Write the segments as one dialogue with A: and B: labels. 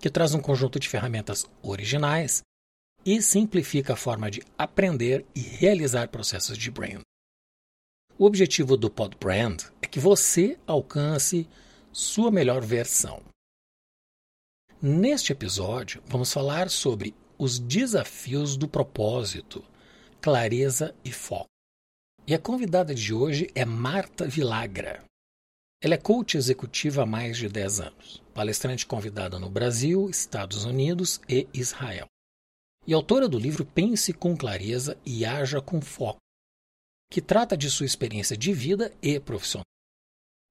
A: que traz um conjunto de ferramentas originais e simplifica a forma de aprender e realizar processos de brand. O objetivo do Pod Brand é que você alcance sua melhor versão. Neste episódio, vamos falar sobre os desafios do propósito, clareza e foco. E a convidada de hoje é Marta Vilagra. Ela é coach executiva há mais de 10 anos, palestrante convidada no Brasil, Estados Unidos e Israel. E autora do livro Pense com Clareza e Haja com Foco, que trata de sua experiência de vida e profissional.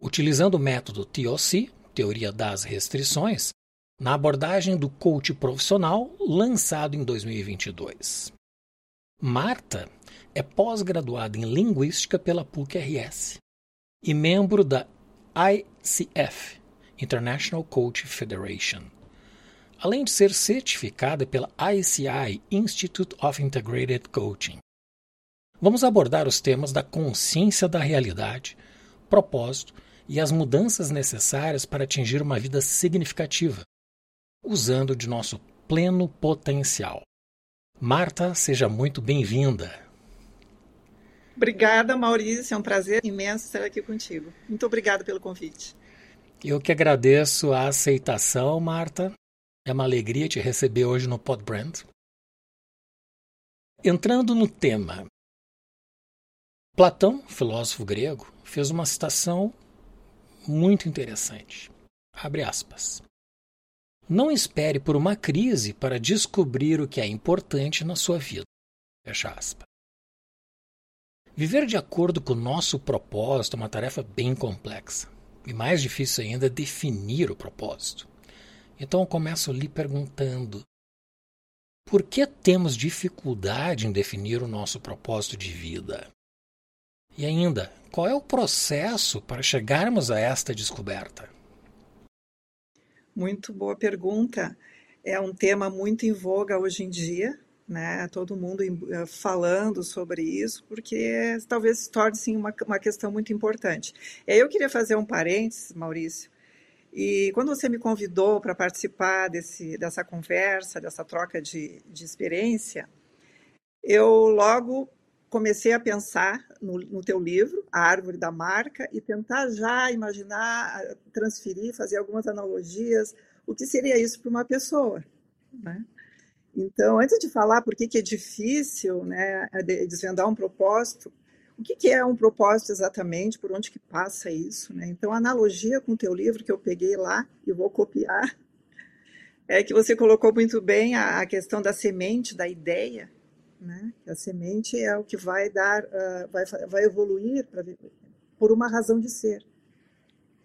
A: Utilizando o método TOC, Teoria das Restrições, na abordagem do coach profissional lançado em 2022. Marta é pós-graduada em Linguística pela PUC-RS e membro da ICF, International Coach Federation, além de ser certificada pela ICI, Institute of Integrated Coaching. Vamos abordar os temas da consciência da realidade, propósito e as mudanças necessárias para atingir uma vida significativa, usando de nosso pleno potencial. Marta, seja muito bem-vinda.
B: Obrigada, Maurício. É um prazer imenso estar aqui contigo. Muito obrigada pelo convite.
A: Eu que agradeço a aceitação, Marta. É uma alegria te receber hoje no Podbrand. Entrando no tema, Platão, filósofo grego, fez uma citação muito interessante. Abre aspas. Não espere por uma crise para descobrir o que é importante na sua vida. Fecha aspas. Viver de acordo com o nosso propósito é uma tarefa bem complexa. E mais difícil ainda definir o propósito. Então eu começo lhe perguntando: por que temos dificuldade em definir o nosso propósito de vida? E ainda, qual é o processo para chegarmos a esta descoberta?
B: Muito boa pergunta. É um tema muito em voga hoje em dia, né? Todo mundo eh, falando sobre isso, porque talvez se torne sim uma, uma questão muito importante. Eu queria fazer um parênteses, Maurício. E quando você me convidou para participar desse, dessa conversa, dessa troca de, de experiência, eu logo comecei a pensar no, no, teu livro, A Árvore da Marca, e tentar já imaginar, transferir, fazer algumas analogias, o que seria isso para uma pessoa. Né? Então, antes de falar por que, que é difícil né, desvendar um propósito, o que, que é um propósito exatamente, por onde que passa isso? Né? Então, a analogia com o teu livro que eu peguei lá e vou copiar, é que você colocou muito bem a, a questão da semente, da ideia, né? A semente é o que vai dar, uh, vai, vai evoluir pra, por uma razão de ser.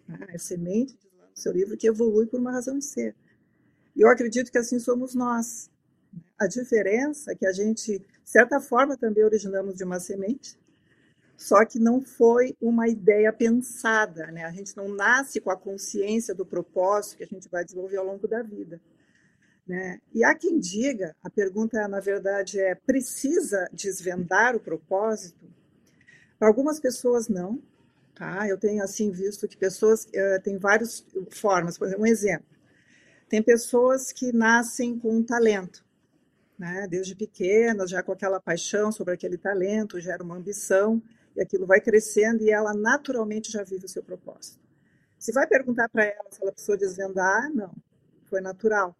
B: Né? A semente, lá no seu livro, que evolui por uma razão de ser. E eu acredito que assim somos nós. A diferença é que a gente, de certa forma, também originamos de uma semente, só que não foi uma ideia pensada, né? A gente não nasce com a consciência do propósito que a gente vai desenvolver ao longo da vida. Né? E há quem diga, a pergunta na verdade é: precisa desvendar o propósito? Para algumas pessoas, não. Tá? Eu tenho assim visto que pessoas uh, têm várias formas. Por exemplo, um exemplo: tem pessoas que nascem com um talento, né? desde pequenas, já com aquela paixão sobre aquele talento, gera uma ambição, e aquilo vai crescendo e ela naturalmente já vive o seu propósito. Se vai perguntar para ela se ela precisou desvendar, não, foi natural.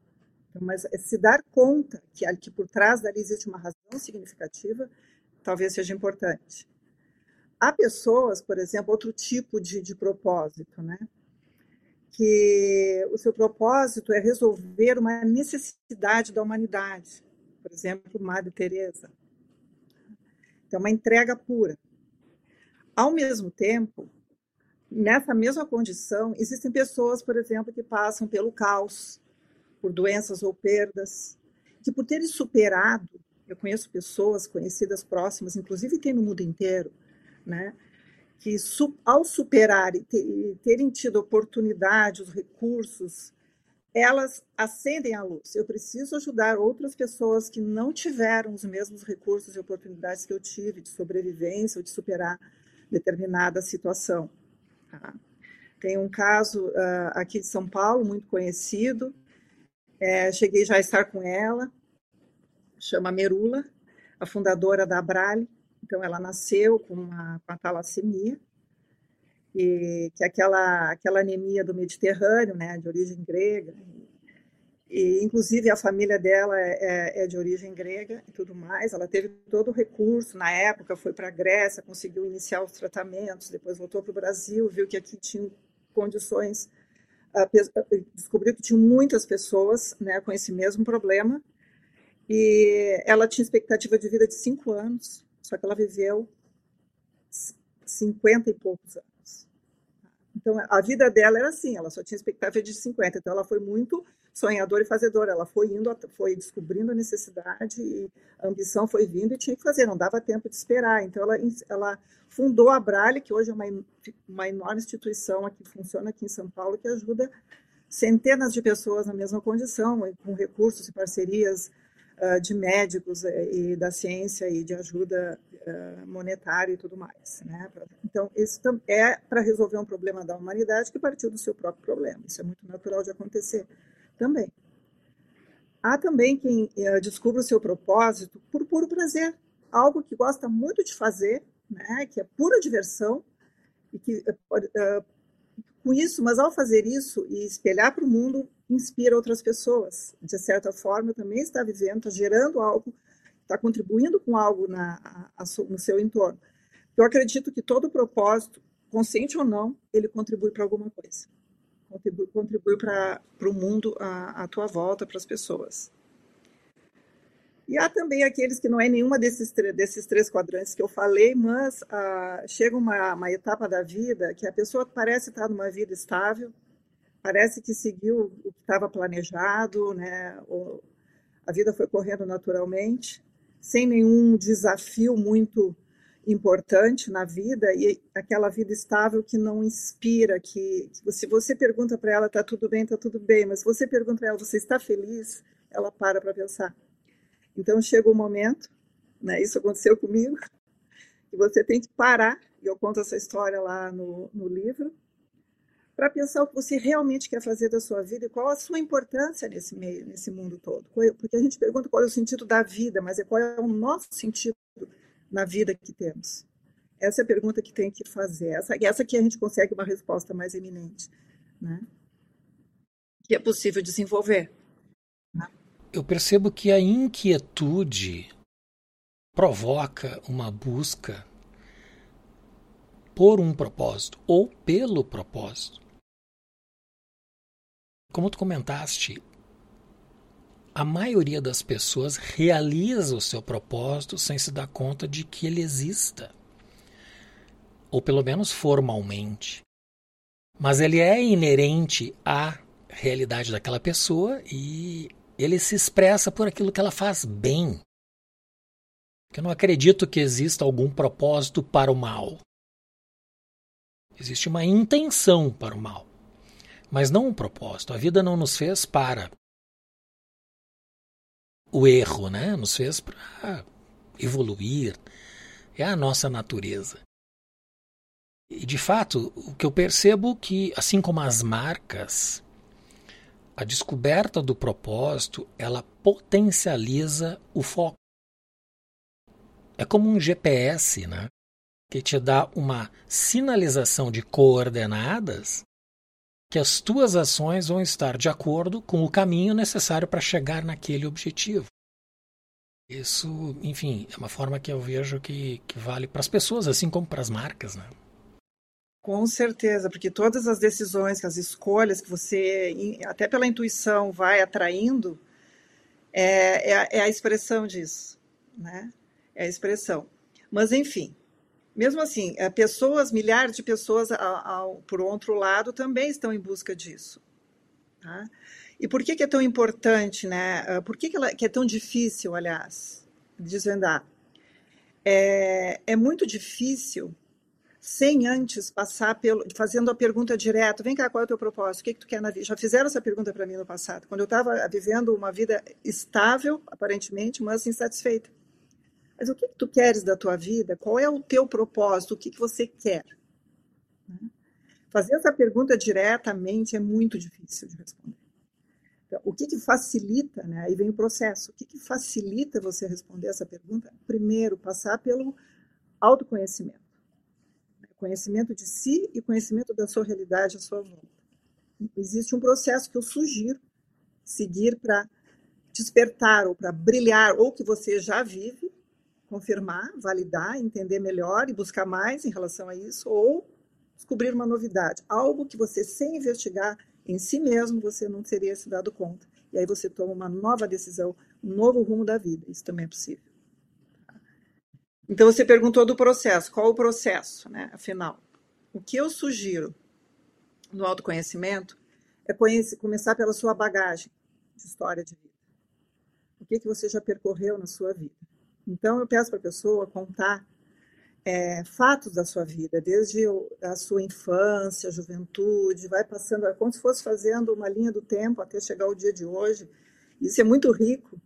B: Então, mas é se dar conta que, que por trás dali existe uma razão significativa, talvez seja importante. Há pessoas, por exemplo, outro tipo de, de propósito, né? que o seu propósito é resolver uma necessidade da humanidade. Por exemplo, Madre Teresa. Então, uma entrega pura. Ao mesmo tempo, nessa mesma condição, existem pessoas, por exemplo, que passam pelo caos, por doenças ou perdas, que por terem superado, eu conheço pessoas conhecidas próximas, inclusive tem no mundo inteiro, né, que ao superar e terem tido oportunidade, os recursos, elas acendem a luz. Eu preciso ajudar outras pessoas que não tiveram os mesmos recursos e oportunidades que eu tive de sobrevivência ou de superar determinada situação. Tá? Tem um caso uh, aqui de São Paulo, muito conhecido, é, cheguei já a estar com ela, chama Merula, a fundadora da Abrale. Então, ela nasceu com uma, com uma talassemia, que é aquela, aquela anemia do Mediterrâneo, né, de origem grega. E, inclusive, a família dela é, é, é de origem grega e tudo mais. Ela teve todo o recurso na época, foi para a Grécia, conseguiu iniciar os tratamentos, depois voltou para o Brasil, viu que aqui tinha condições, descobriu que tinha muitas pessoas né, com esse mesmo problema. E ela tinha expectativa de vida de cinco anos, só que ela viveu cinquenta e poucos anos. Então, a vida dela era assim, ela só tinha expectativa de 50, então ela foi muito sonhadora e fazedora, ela foi indo, foi descobrindo a necessidade e a ambição foi vindo e tinha que fazer, não dava tempo de esperar. Então, ela, ela fundou a Brale, que hoje é uma, uma enorme instituição que funciona aqui em São Paulo, que ajuda centenas de pessoas na mesma condição, com recursos e parcerias de médicos uh, e da ciência e de ajuda uh, monetária e tudo mais. Né? Então, isso é para resolver um problema da humanidade que partiu do seu próprio problema. Isso é muito natural de acontecer também. Há também quem uh, descubra o seu propósito por puro prazer, algo que gosta muito de fazer, né? que é pura diversão, e que com isso, mas ao fazer isso e espelhar para o mundo, inspira outras pessoas. De certa forma, também está vivendo, está gerando algo está contribuindo com algo na, a, a, no seu entorno. Eu acredito que todo propósito, consciente ou não, ele contribui para alguma coisa. Contribui, contribui para o mundo à, tua volta, para as pessoas. E há também aqueles que não é nenhuma desses, desses três quadrantes que eu falei, mas ah, chega uma, uma etapa da vida que a pessoa parece estar numa vida estável, parece que seguiu o que estava planejado, né? Ou a vida foi correndo naturalmente, sem nenhum desafio muito importante na vida e aquela vida estável que não inspira, que, que se você pergunta para ela tá tudo bem, tá tudo bem, mas se você pergunta para ela você está feliz, ela para para pensar. Então chega o um momento, né? Isso aconteceu comigo, que você tem que parar. E eu conto essa história lá no, no livro para pensar o que você realmente quer fazer da sua vida e qual a sua importância nesse meio, nesse mundo todo. Porque a gente pergunta qual é o sentido da vida, mas é qual é o nosso sentido na vida que temos. Essa é a pergunta que tem que fazer. Essa, essa que a gente consegue uma resposta mais eminente, né? Que é possível desenvolver.
A: Né? Eu percebo que a inquietude provoca uma busca por um propósito ou pelo propósito. Como tu comentaste, a maioria das pessoas realiza o seu propósito sem se dar conta de que ele exista. Ou pelo menos formalmente. Mas ele é inerente à realidade daquela pessoa e ele se expressa por aquilo que ela faz bem. Eu não acredito que exista algum propósito para o mal. Existe uma intenção para o mal mas não um propósito. A vida não nos fez para o erro, né? Nos fez para evoluir. É a nossa natureza. E de fato, o que eu percebo é que, assim como as marcas, a descoberta do propósito, ela potencializa o foco. É como um GPS, né? Que te dá uma sinalização de coordenadas que as tuas ações vão estar de acordo com o caminho necessário para chegar naquele objetivo. Isso, enfim, é uma forma que eu vejo que, que vale para as pessoas, assim como para as marcas, né?
B: Com certeza, porque todas as decisões, as escolhas que você, até pela intuição, vai atraindo, é, é, é a expressão disso, né? É a expressão. Mas, enfim, mesmo assim, eh, pessoas, milhares de pessoas, ao, ao, por outro lado, também estão em busca disso. Tá? E por que, que é tão importante, né? Ah, por que, que, ela, que é tão difícil, aliás, desvendar? É, é muito difícil sem antes passar pelo, fazendo a pergunta direta, vem cá, qual é o teu propósito? O que, que tu quer na vida? Já fizeram essa pergunta para mim no passado, quando eu estava vivendo uma vida estável, aparentemente, mas insatisfeita. Mas o que, que tu queres da tua vida? Qual é o teu propósito? O que, que você quer? Né? Fazer essa pergunta diretamente é muito difícil de responder. Então, o que, que facilita, né? aí vem o processo, o que, que facilita você responder essa pergunta? Primeiro, passar pelo autoconhecimento conhecimento de si e conhecimento da sua realidade à sua volta. Existe um processo que eu sugiro seguir para despertar ou para brilhar, ou que você já vive, confirmar, validar, entender melhor e buscar mais em relação a isso, ou descobrir uma novidade, algo que você, sem investigar em si mesmo, você não teria se dado conta. E aí você toma uma nova decisão, um novo rumo da vida. Isso também é possível. Então você perguntou do processo, qual o processo, né? Afinal, o que eu sugiro no autoconhecimento é conhecer, começar pela sua bagagem de história de vida. O que, que você já percorreu na sua vida? Então eu peço para a pessoa contar é, fatos da sua vida, desde a sua infância, juventude, vai passando, como se fosse fazendo uma linha do tempo até chegar ao dia de hoje. Isso é muito rico,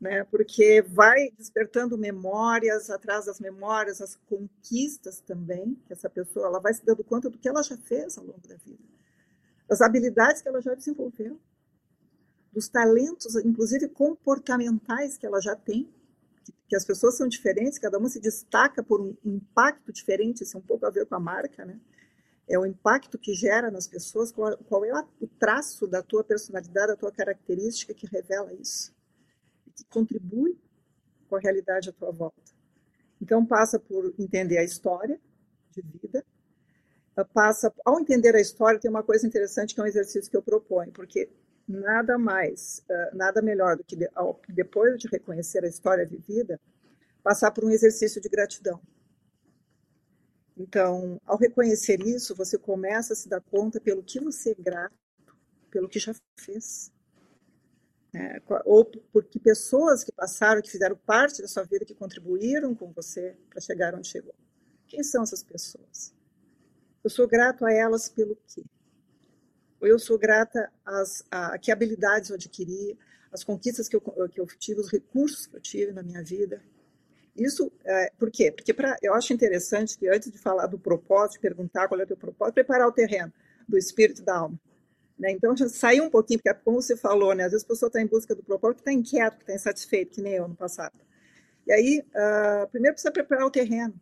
B: né? Porque vai despertando memórias, atrás das memórias, as conquistas também, que essa pessoa ela vai se dando conta do que ela já fez ao longo da vida, das habilidades que ela já desenvolveu, dos talentos, inclusive comportamentais que ela já tem, que as pessoas são diferentes, cada uma se destaca por um impacto diferente, isso é um pouco a ver com a marca, né? É o impacto que gera nas pessoas, qual, qual é o traço da tua personalidade, da tua característica que revela isso que contribui com a realidade à tua volta. Então passa por entender a história de vida, passa ao entender a história tem uma coisa interessante que é um exercício que eu proponho, porque nada mais, nada melhor do que depois de reconhecer a história vivida, passar por um exercício de gratidão. Então, ao reconhecer isso, você começa a se dar conta pelo que você é grato, pelo que já fez, né? ou porque pessoas que passaram, que fizeram parte da sua vida, que contribuíram com você para chegar onde chegou. Quem são essas pessoas? Eu sou grato a elas pelo quê? Eu sou grata às a, que habilidades eu adquiri, as conquistas que eu, que eu tive, os recursos que eu tive na minha vida. Isso, é, por quê? Porque pra, eu acho interessante que antes de falar do propósito, perguntar qual é o teu propósito, preparar o terreno do espírito da alma. Né? Então, já saiu um pouquinho, porque como você falou, né? às vezes a pessoa está em busca do propósito, está inquieto, está insatisfeito, que nem eu no passado. E aí, uh, primeiro precisa preparar o terreno.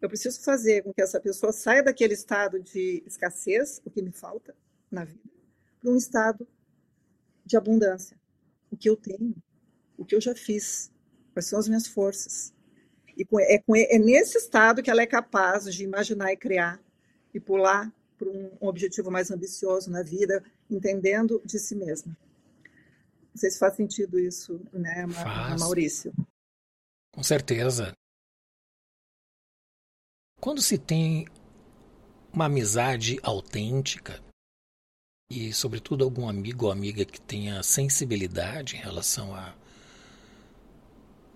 B: Eu preciso fazer com que essa pessoa saia daquele estado de escassez, o que me falta na vida, para um estado de abundância. O que eu tenho, o que eu já fiz, quais são as minhas forças. E é, é nesse estado que ela é capaz de imaginar e criar e pular para um, um objetivo mais ambicioso na vida, entendendo de si mesma. Não sei se faz sentido isso, né, faz. Maurício?
A: Com certeza. Quando se tem uma amizade autêntica e, sobretudo, algum amigo ou amiga que tenha sensibilidade em relação a,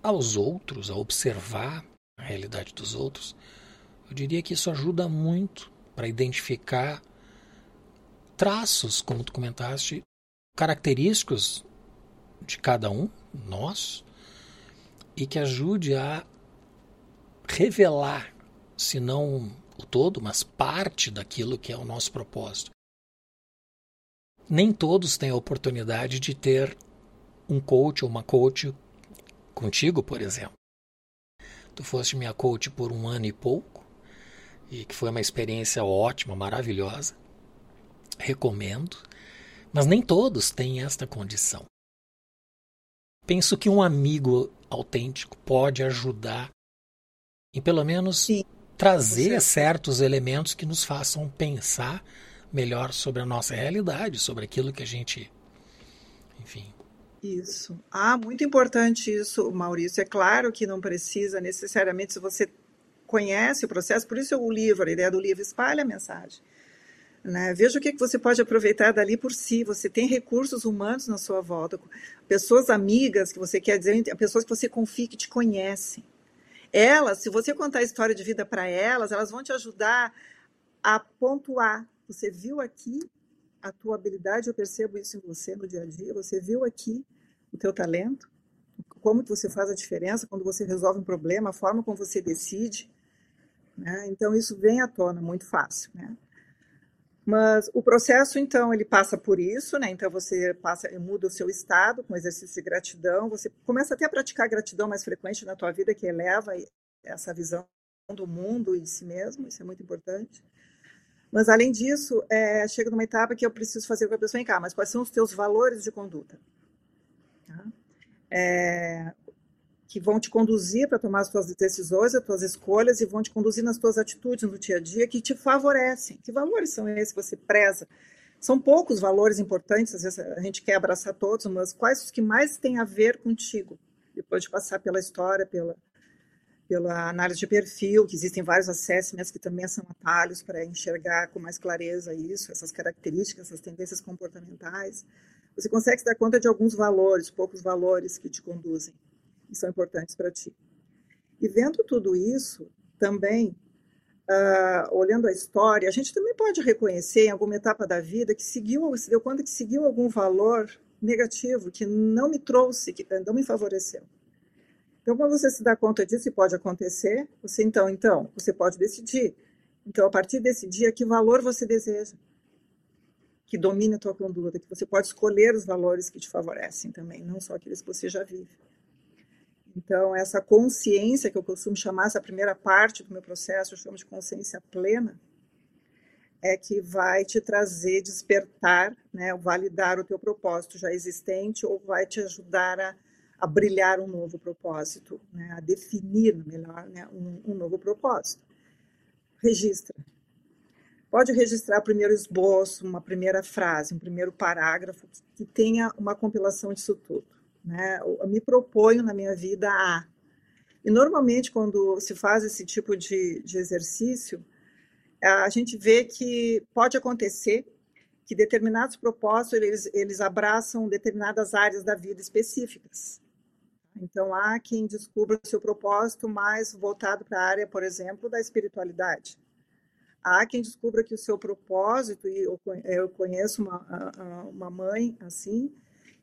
A: aos outros, a observar a realidade dos outros, eu diria que isso ajuda muito para identificar traços, como tu comentaste, característicos de cada um, nós, e que ajude a revelar, se não o todo, mas parte daquilo que é o nosso propósito. Nem todos têm a oportunidade de ter um coach ou uma coach contigo, por exemplo. Tu foste minha coach por um ano e pouco, e que foi uma experiência ótima, maravilhosa. Recomendo, mas nem todos têm esta condição. Penso que um amigo autêntico pode ajudar em pelo menos Sim, trazer certos elementos que nos façam pensar melhor sobre a nossa realidade, sobre aquilo que a gente, enfim,
B: isso. Ah, muito importante isso, Maurício. É claro que não precisa necessariamente, se você conhece o processo, por isso o livro, a ideia do livro espalha a mensagem. Né? Veja o que, que você pode aproveitar dali por si. Você tem recursos humanos na sua volta, pessoas amigas que você quer dizer, pessoas que você confia, que te conhecem. Elas, se você contar a história de vida para elas, elas vão te ajudar a pontuar. Você viu aqui a tua habilidade, eu percebo isso em você no dia a dia. Você viu aqui o teu talento, como que você faz a diferença quando você resolve um problema, a forma como você decide. Né? Então isso vem à tona muito fácil, né? Mas o processo, então, ele passa por isso, né? Então você passa, muda o seu estado com exercício de gratidão, você começa até a praticar gratidão mais frequente na tua vida, que eleva essa visão do mundo e de si mesmo, isso é muito importante. Mas além disso, é, chega numa etapa que eu preciso fazer com a pessoa em cá, mas quais são os teus valores de conduta? Tá? É, que vão te conduzir para tomar as tuas decisões, as tuas escolhas e vão te conduzir nas tuas atitudes no dia a dia que te favorecem. Que valores são esses que você preza? São poucos valores importantes, às vezes a gente quer abraçar todos, mas quais os que mais têm a ver contigo? Depois de passar pela história, pela, pela análise de perfil, que existem vários assessments que também são atalhos para enxergar com mais clareza isso, essas características, essas tendências comportamentais. Você consegue se dar conta de alguns valores, poucos valores que te conduzem e são importantes para ti. E vendo tudo isso, também, uh, olhando a história, a gente também pode reconhecer em alguma etapa da vida que seguiu, se deu conta que seguiu algum valor negativo que não me trouxe, que não me favoreceu. Então, quando você se dá conta disso, e pode acontecer, você então, então, você pode decidir. Então, a partir desse dia, que valor você deseja? Que domine a tua conduta, que você pode escolher os valores que te favorecem também, não só aqueles que você já vive. Então, essa consciência que eu costumo chamar, essa primeira parte do meu processo, eu chamo de consciência plena, é que vai te trazer, despertar, né, validar o teu propósito já existente ou vai te ajudar a, a brilhar um novo propósito, né, a definir, melhor, né, um, um novo propósito. Registra. Pode registrar primeiro esboço, uma primeira frase, um primeiro parágrafo que tenha uma compilação disso tudo né? Eu me proponho na minha vida a. E normalmente, quando se faz esse tipo de, de exercício, a gente vê que pode acontecer que determinados propósitos eles, eles abraçam determinadas áreas da vida específicas. Então, há quem descubra seu propósito mais voltado para a área, por exemplo, da espiritualidade. Há quem descubra que o seu propósito, e eu conheço uma, uma mãe assim,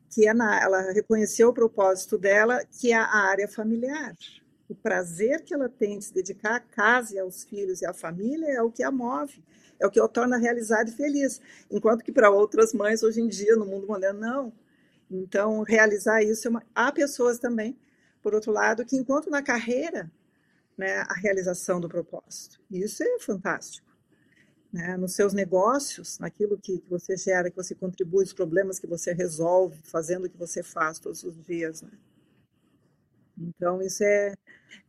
B: que é na, ela reconheceu o propósito dela, que é a área familiar. O prazer que ela tem de se dedicar à casa e aos filhos e à família é o que a move, é o que a torna realizada e feliz. Enquanto que para outras mães, hoje em dia, no mundo moderno, não. Então, realizar isso é uma... Há pessoas também, por outro lado, que enquanto na carreira, né, a realização do propósito. Isso é fantástico né, nos seus negócios, naquilo que, que, você gera, que você contribui, os problemas que você resolve, fazendo o que você faz todos os dias. Né? Então, isso é,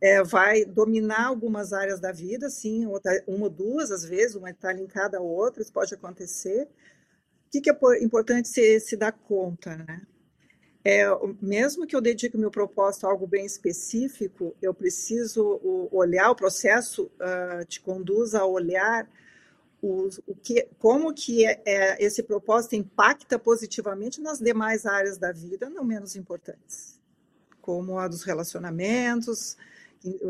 B: é, vai dominar algumas áreas da vida, sim, outra, uma ou duas, às vezes, uma está linkada à outra, isso pode acontecer. O que, que é importante se, se dar conta, né? É, mesmo que eu dedique o meu propósito a algo bem específico, eu preciso olhar, o processo uh, te conduz a olhar o, o que, como que é, é, esse propósito impacta positivamente nas demais áreas da vida, não menos importantes, como a dos relacionamentos,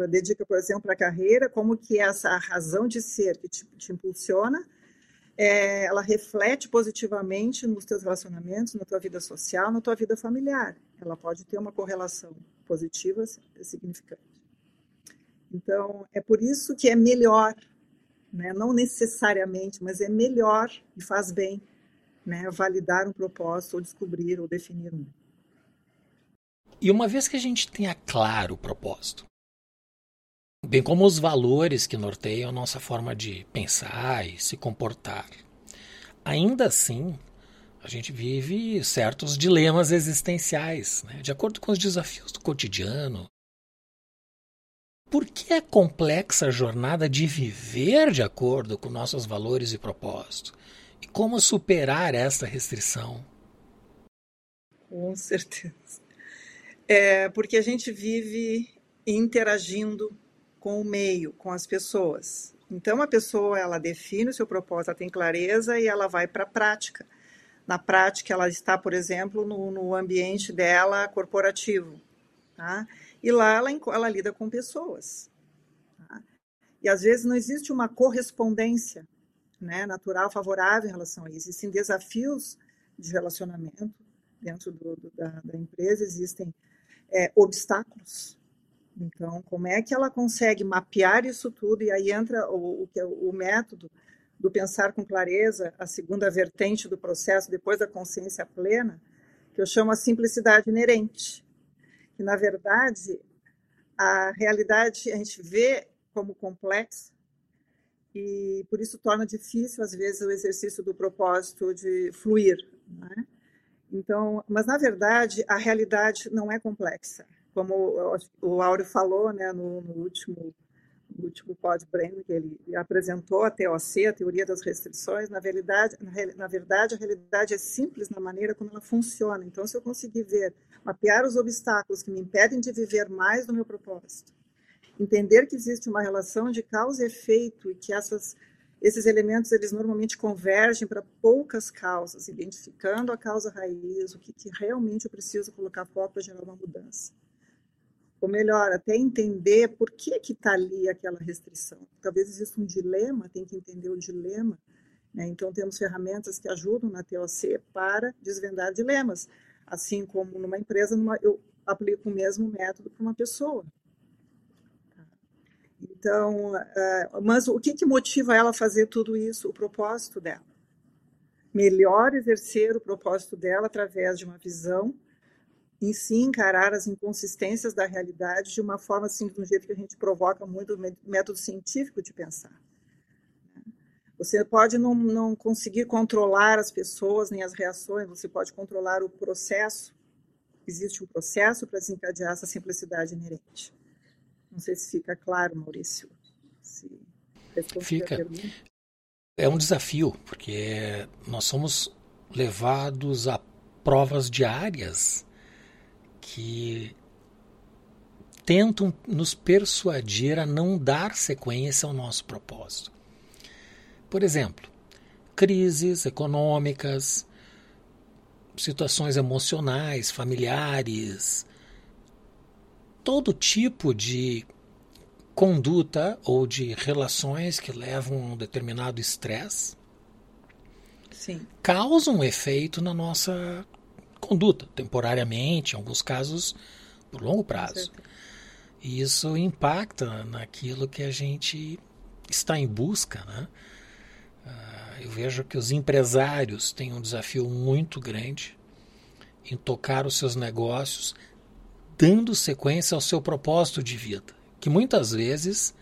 B: dedica, por exemplo, a carreira, como que essa razão de ser que te, te impulsiona, é, ela reflete positivamente nos teus relacionamentos, na tua vida social, na tua vida familiar. Ela pode ter uma correlação positiva significante. Então, é por isso que é melhor né? não necessariamente, mas é melhor e faz bem né? validar um propósito, ou descobrir, ou definir um.
A: E uma vez que a gente tenha claro o propósito, bem como os valores que norteiam nossa forma de pensar e se comportar, ainda assim a gente vive certos dilemas existenciais, né? de acordo com os desafios do cotidiano, por que é complexa a jornada de viver de acordo com nossos valores e propósitos? E como superar esta restrição?
B: Com certeza. É porque a gente vive interagindo com o meio, com as pessoas. Então a pessoa ela define o seu propósito, ela tem clareza e ela vai para a prática. Na prática, ela está, por exemplo, no, no ambiente dela corporativo, tá? E lá ela, ela lida com pessoas. Tá? E às vezes não existe uma correspondência né, natural favorável em relação a isso. Existem desafios de relacionamento dentro do, do, da, da, empresa, existem é, obstáculos. Então, como é que ela consegue mapear isso tudo? E aí entra o, o, é o método do pensar com clareza, a segunda vertente do processo, depois da consciência plena, que eu chamo a simplicidade inerente. Que, na verdade, a realidade a gente vê como complexa, e por isso torna difícil às vezes o exercício do propósito de fluir, né? Então, mas na verdade a realidade não é complexa, como o Áureo falou, né, no, no último no último que ele apresentou a TOC, a teoria das restrições, na verdade, na verdade a realidade é simples na maneira como ela funciona. Então, se eu conseguir ver, mapear os obstáculos que me impedem de viver mais do meu propósito, entender que existe uma relação de causa e efeito e que essas, esses elementos eles normalmente convergem para poucas causas, identificando a causa raiz, o que, que realmente eu preciso colocar foco para gerar uma mudança. Ou melhor, até entender por que que está ali aquela restrição. Talvez exista um dilema, tem que entender o dilema. Né? Então, temos ferramentas que ajudam na TOC para desvendar dilemas. Assim como numa empresa, numa, eu aplico o mesmo método para uma pessoa. Então, uh, mas o que, que motiva ela a fazer tudo isso? O propósito dela. Melhor exercer o propósito dela através de uma visão em si encarar as inconsistências da realidade de uma forma assim, de um jeito que a gente provoca muito o método científico de pensar. Você pode não, não conseguir controlar as pessoas nem as reações, você pode controlar o processo. Existe um processo para desencadear essa simplicidade inerente. Não sei se fica claro, Maurício.
A: fica. É um desafio, porque nós somos levados a provas diárias que tentam nos persuadir a não dar sequência ao nosso propósito. Por exemplo, crises econômicas, situações emocionais, familiares, todo tipo de conduta ou de relações que levam a um determinado estresse causam um efeito na nossa conduta, temporariamente, em alguns casos por longo prazo. E isso impacta naquilo que a gente está em busca. Né? Uh, eu vejo que os empresários têm um desafio muito grande em tocar os seus negócios dando sequência ao seu propósito de vida, que muitas vezes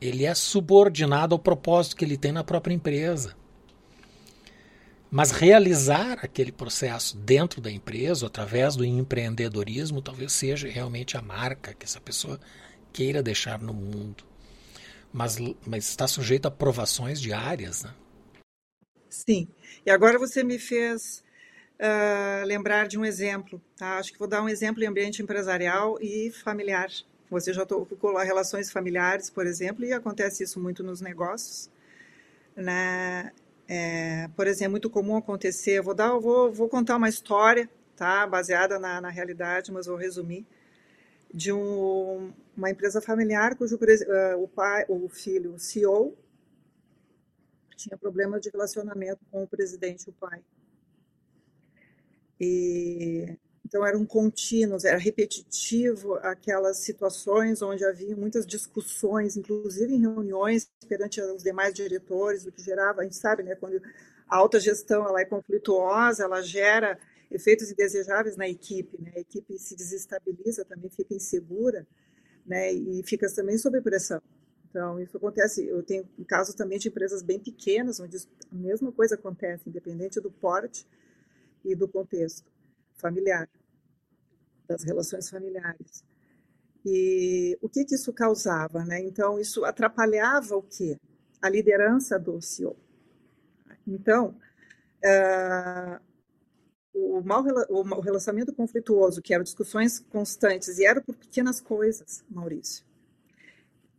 A: ele é subordinado ao propósito que ele tem na própria empresa. Mas realizar aquele processo dentro da empresa, através do empreendedorismo, talvez seja realmente a marca que essa pessoa queira deixar no mundo. Mas, mas está sujeito a provações diárias. Né?
B: Sim. E agora você me fez uh, lembrar de um exemplo. Tá? Acho que vou dar um exemplo em ambiente empresarial e familiar. Você já tocou lá relações familiares, por exemplo, e acontece isso muito nos negócios. Né? É, por exemplo, é muito comum acontecer. Vou dar, vou, vou contar uma história, tá? Baseada na, na realidade, mas vou resumir de um, uma empresa familiar cujo uh, o pai, o filho, o CEO, tinha problema de relacionamento com o presidente, o pai. E, então eram contínuos, era repetitivo aquelas situações onde havia muitas discussões, inclusive em reuniões perante os demais diretores, o que gerava, a gente sabe, né, quando a alta gestão ela é conflituosa, ela gera efeitos indesejáveis na equipe, né? A equipe se desestabiliza, também fica insegura, né? E fica também sob pressão. Então, isso acontece. Eu tenho casos também de empresas bem pequenas, onde a mesma coisa acontece, independente do porte e do contexto familiar, das relações familiares. E o que, que isso causava? Né? Então, isso atrapalhava o quê? A liderança do CEO. Então, uh, o, mal, o relacionamento conflituoso, que eram discussões constantes, e era por pequenas coisas, Maurício.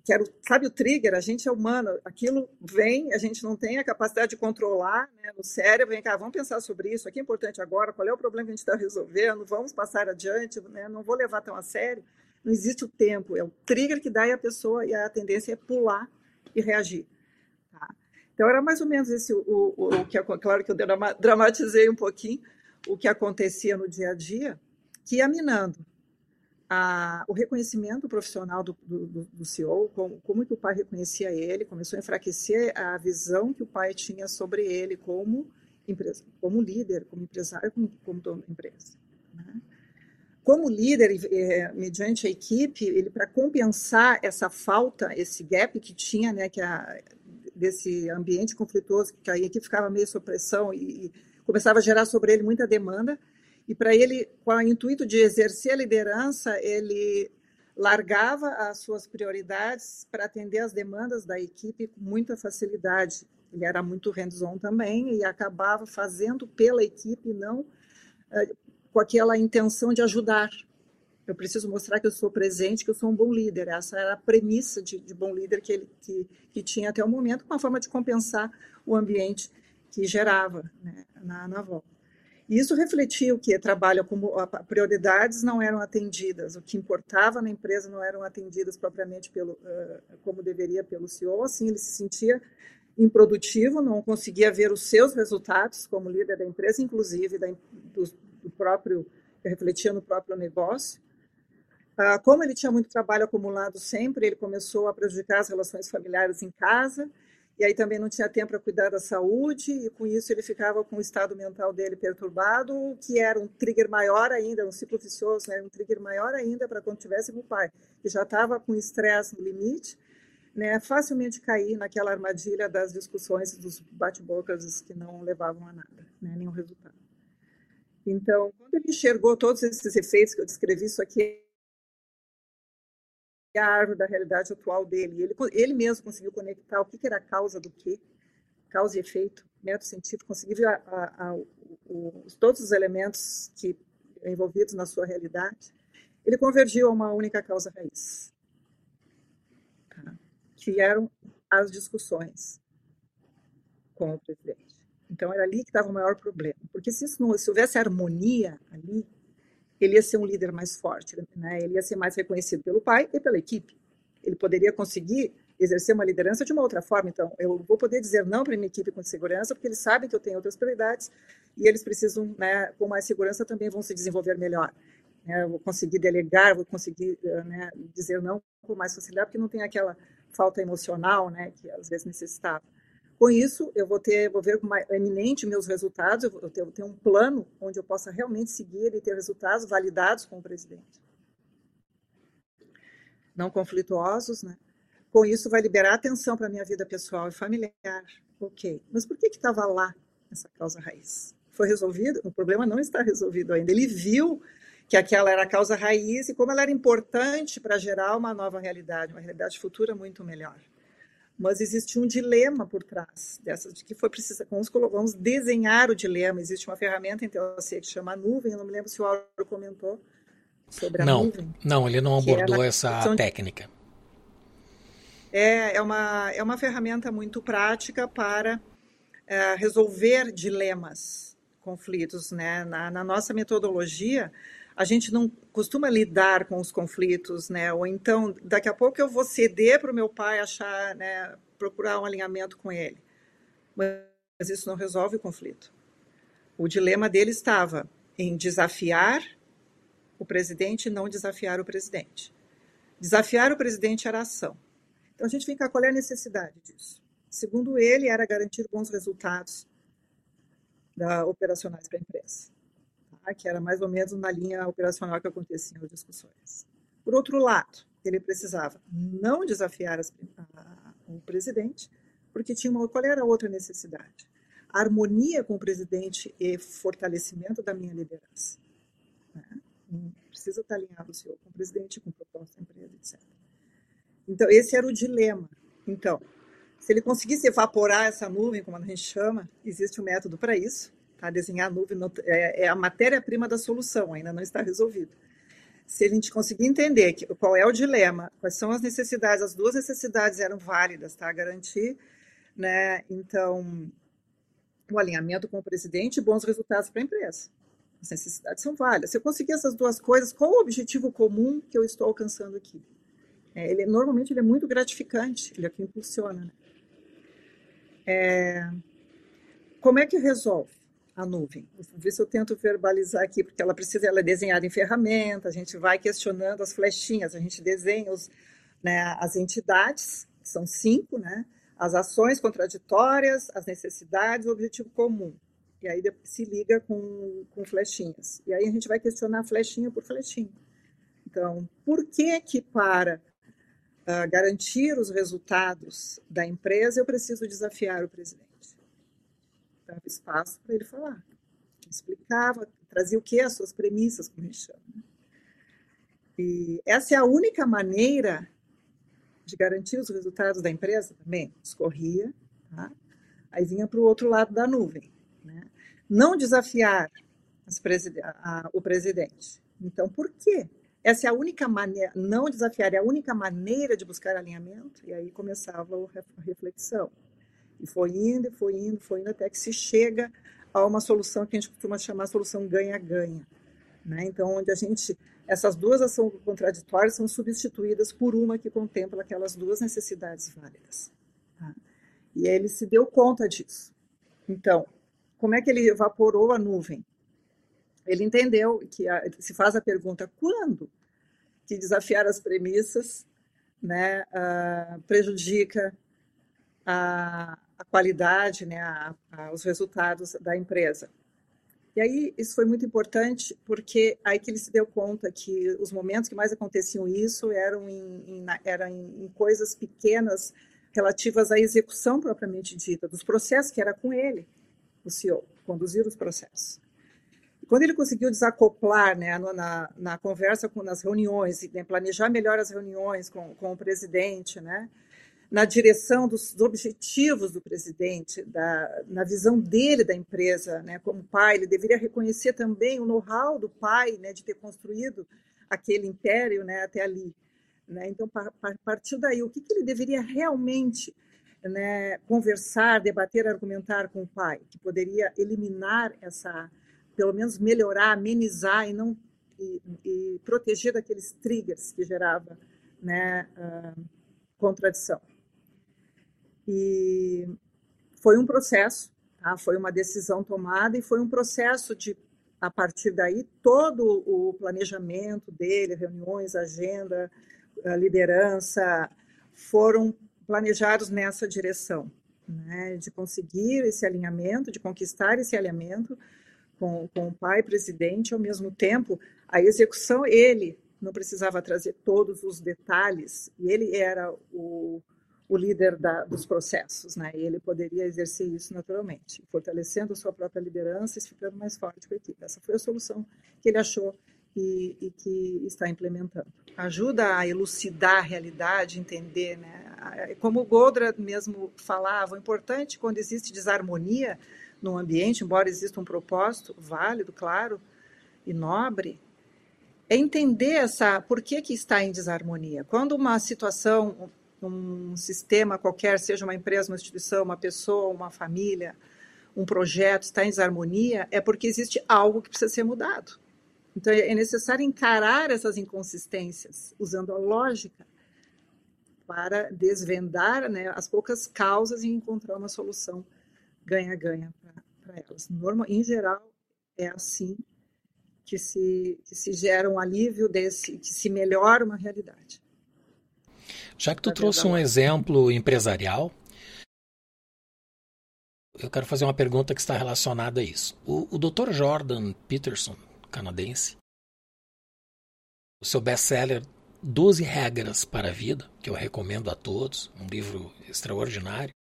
B: Que era, sabe, o trigger, a gente é humano, aquilo vem, a gente não tem a capacidade de controlar né, no cérebro, vem cá, vamos pensar sobre isso, aqui é importante agora, qual é o problema que a gente está resolvendo, vamos passar adiante, né, não vou levar tão a sério. Não existe o tempo, é o trigger que dá e a pessoa, e a tendência é pular e reagir. Tá? Então, era mais ou menos esse o, o, o que, claro que eu dramatizei um pouquinho, o que acontecia no dia a dia, que ia minando a, o reconhecimento profissional do, do, do CEO, como, como, que o pai reconhecia ele, começou a enfraquecer a visão que o pai tinha sobre ele como empresa, como líder, como empresário, como, como dono da empresa. Né? Como líder, é, mediante a equipe, ele para compensar essa falta, esse gap que tinha, né, que a, desse ambiente conflituoso, que a equipe ficava meio sob pressão e, e começava a gerar sobre ele muita demanda, e para ele, com o intuito de exercer a liderança, ele largava as suas prioridades para atender as demandas da equipe com muita facilidade. Ele era muito hands-on também e acabava fazendo pela equipe, não uh, com aquela intenção de ajudar. Eu preciso mostrar que eu sou presente, que eu sou um bom líder. Essa era a premissa de, de bom líder que ele que, que tinha até o momento, uma forma de compensar o ambiente que gerava né, na, na volta. Isso refletia o que trabalho como prioridades não eram atendidas, o que importava na empresa não eram atendidas propriamente pelo como deveria pelo CEO, assim ele se sentia improdutivo, não conseguia ver os seus resultados como líder da empresa, inclusive da, do, do próprio refletia no próprio negócio. como ele tinha muito trabalho acumulado sempre, ele começou a prejudicar as relações familiares em casa e aí também não tinha tempo para cuidar da saúde, e com isso ele ficava com o estado mental dele perturbado, que era um trigger maior ainda, um ciclo vicioso, né? um trigger maior ainda para quando tivesse com o pai, que já estava com estresse no limite, né? facilmente cair naquela armadilha das discussões, dos bate-bocas que não levavam a nada, né? nenhum resultado. Então, quando ele enxergou todos esses efeitos que eu descrevi, isso aqui árvore da realidade atual dele. Ele, ele mesmo conseguiu conectar o que, que era a causa do que, causa e efeito, método científico, conseguiu a, a, a, o, todos os elementos que envolvidos na sua realidade. Ele convergiu a uma única causa raiz, tá? que eram as discussões com o presidente. Então era ali que estava o maior problema, porque se, isso não, se houvesse harmonia ali, ele ia ser um líder mais forte, né? ele ia ser mais reconhecido pelo pai e pela equipe. Ele poderia conseguir exercer uma liderança de uma outra forma. Então, eu vou poder dizer não para minha equipe com segurança, porque eles sabem que eu tenho outras prioridades e eles precisam, né, com mais segurança, também vão se desenvolver melhor. Né? Vou conseguir delegar, vou conseguir eh, né, dizer não com mais facilidade, porque não tem aquela falta emocional né, que às vezes necessitava. Com isso, eu vou ter, vou ver como eminente meus resultados, eu vou eu ter um plano onde eu possa realmente seguir e ter resultados validados com o presidente. Não conflituosos, né? Com isso, vai liberar atenção para a minha vida pessoal e familiar. Ok, mas por que estava lá essa causa raiz? Foi resolvido? O problema não está resolvido ainda. Ele viu que aquela era a causa raiz e como ela era importante para gerar uma nova realidade, uma realidade futura muito melhor mas existe um dilema por trás dessas, de que foi preciso, vamos, vamos desenhar o dilema, existe uma ferramenta em TLC que chama nuvem, eu não me lembro se o Auro comentou sobre a
A: não,
B: nuvem.
A: Não, ele não abordou essa técnica.
B: É, é, uma, é uma ferramenta muito prática para é, resolver dilemas, conflitos. Né? Na, na nossa metodologia, a gente não costuma lidar com os conflitos, né? Ou então, daqui a pouco eu vou ceder para o meu pai achar, né, procurar um alinhamento com ele. Mas isso não resolve o conflito. O dilema dele estava em desafiar o presidente e não desafiar o presidente. Desafiar o presidente era ação. Então a gente cá, qual é a necessidade disso? Segundo ele, era garantir bons resultados da, operacionais para a empresa que era mais ou menos na linha operacional que aconteciam as discussões. Por outro lado, ele precisava não desafiar as, a, o presidente, porque tinha uma, qual era a outra necessidade? A harmonia com o presidente e fortalecimento da minha liderança. Né? Precisa estar alinhado o senhor com o presidente, com o propósito da empresa, etc. Então, esse era o dilema. Então, se ele conseguisse evaporar essa nuvem, como a gente chama, existe um método para isso, Tá? Desenhar a nuvem é, é a matéria-prima da solução, ainda não está resolvido. Se a gente conseguir entender que, qual é o dilema, quais são as necessidades, as duas necessidades eram válidas, tá? Garantir, né? Então, o alinhamento com o presidente e bons resultados para a empresa. As necessidades são válidas. Se eu conseguir essas duas coisas, qual o objetivo comum que eu estou alcançando aqui? É, ele, normalmente ele é muito gratificante, ele é que impulsiona. Né? É, como é que resolve a nuvem? Vou ver se eu tento verbalizar aqui, porque ela precisa, ela é desenhada em ferramenta, a gente vai questionando as flechinhas, a gente desenha os, né, as entidades, que são cinco, né, as ações contraditórias, as necessidades, o objetivo comum. E aí se liga com, com flechinhas. E aí a gente vai questionar flechinha por flechinha. Então, por que que para uh, garantir os resultados da empresa eu preciso desafiar o presidente? Dava espaço para ele falar. Explicava, trazia o que? As suas premissas, como a gente chama. E essa é a única maneira de garantir os resultados da empresa também. Escorria, tá? aí vinha para o outro lado da nuvem. Né? Não desafiar a, o presidente. Então, por quê? Essa é a única maneira, não desafiar, é a única maneira de buscar alinhamento, e aí começava a reflexão. E foi indo, foi indo, foi indo, até que se chega a uma solução que a gente costuma chamar solução ganha-ganha. Né? Então, onde a gente, essas duas ações contraditórias são substituídas por uma que contempla aquelas duas necessidades válidas. Tá? E ele se deu conta disso. Então, como é que ele evaporou a nuvem? Ele entendeu que a, se faz a pergunta quando que desafiar as premissas né, uh, prejudica a, a qualidade, né, a, a, os resultados da empresa. E aí isso foi muito importante porque aí que ele se deu conta que os momentos que mais aconteciam isso eram em, em, eram em, em coisas pequenas relativas à execução propriamente dita dos processos que era com ele, o CEO, conduzir os processos. E quando ele conseguiu desacoplar né, na, na conversa, com, nas reuniões, né, planejar melhor as reuniões com, com o presidente, né, na direção dos, objetivos do presidente, da, na visão dele da empresa, né, como pai, ele deveria reconhecer também o know-how do pai, né, de ter construído aquele império, né, até ali. Né? Então, a partir daí, o que, que ele deveria realmente né, conversar, debater, argumentar com o pai, que poderia eliminar essa, pelo menos melhorar, amenizar e não e, e proteger daqueles triggers que gerava né, uh, contradição. E foi um processo, tá? foi uma decisão tomada e foi um processo de, a partir daí, todo o planejamento dele, reuniões, agenda, liderança, foram planejados nessa direção, né? de conseguir esse alinhamento, de conquistar esse alinhamento com, com o pai presidente, ao mesmo tempo, a execução, ele não precisava trazer todos os detalhes, e ele era o, o líder da, dos processos, né? E ele poderia exercer isso naturalmente, fortalecendo a sua própria liderança e ficando mais forte com a equipe. Essa foi a solução que ele achou e, e que está implementando. Ajuda a elucidar a realidade, entender, né? Como o Goldra mesmo falava, o importante quando existe desarmonia no ambiente, embora exista um propósito válido, claro e nobre, é entender essa por que, que está em desarmonia. Quando uma situação um sistema qualquer, seja uma empresa, uma instituição, uma pessoa, uma família, um projeto está em desarmonia, é porque existe algo que precisa ser mudado. Então é necessário encarar essas inconsistências usando a lógica para desvendar né, as poucas causas e encontrar uma solução ganha-ganha para elas. Normal, em geral, é assim que se, que se gera um alívio desse, que se melhora uma realidade.
A: Já que tu trouxe um exemplo empresarial, eu quero fazer uma pergunta que está relacionada a isso. O, o Dr. Jordan Peterson, canadense, o seu best-seller 12 Regras para a Vida, que eu recomendo a todos, um livro extraordinário,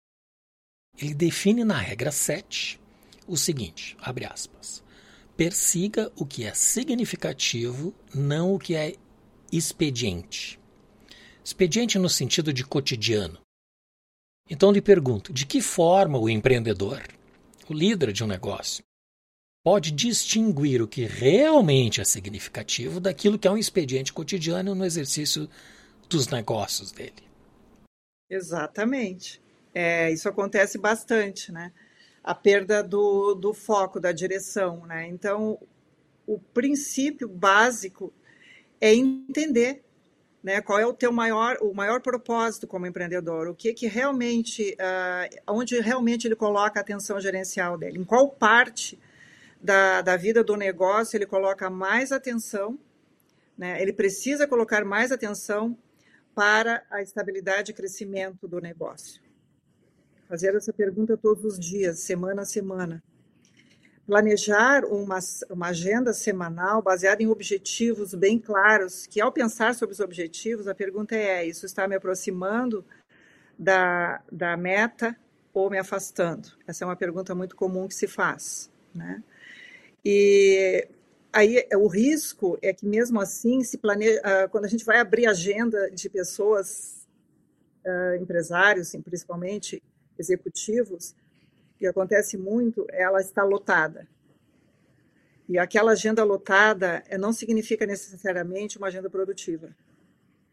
A: ele define na regra 7 o seguinte, abre aspas, persiga o que é significativo, não o que é expediente. Expediente no sentido de cotidiano. Então lhe pergunto: de que forma o empreendedor, o líder de um negócio, pode distinguir o que realmente é significativo daquilo que é um expediente cotidiano no exercício dos negócios dele.
B: Exatamente. É, isso acontece bastante, né? A perda do, do foco, da direção, né? Então, o princípio básico é entender né, qual é o teu maior, o maior propósito como empreendedor, o que que realmente, uh, onde realmente ele coloca a atenção gerencial dele, em qual parte da, da vida do negócio ele coloca mais atenção, né, ele precisa colocar mais atenção para a estabilidade e crescimento do negócio. Fazer essa pergunta todos os dias, semana a semana planejar uma, uma agenda semanal baseada em objetivos bem claros, que ao pensar sobre os objetivos, a pergunta é: isso está me aproximando da, da meta ou me afastando? Essa é uma pergunta muito comum que se faz. Né? E aí o risco é que mesmo assim se planeja uh, quando a gente vai abrir agenda de pessoas uh, empresários principalmente executivos que acontece muito, ela está lotada. E aquela agenda lotada eh, não significa necessariamente uma agenda produtiva.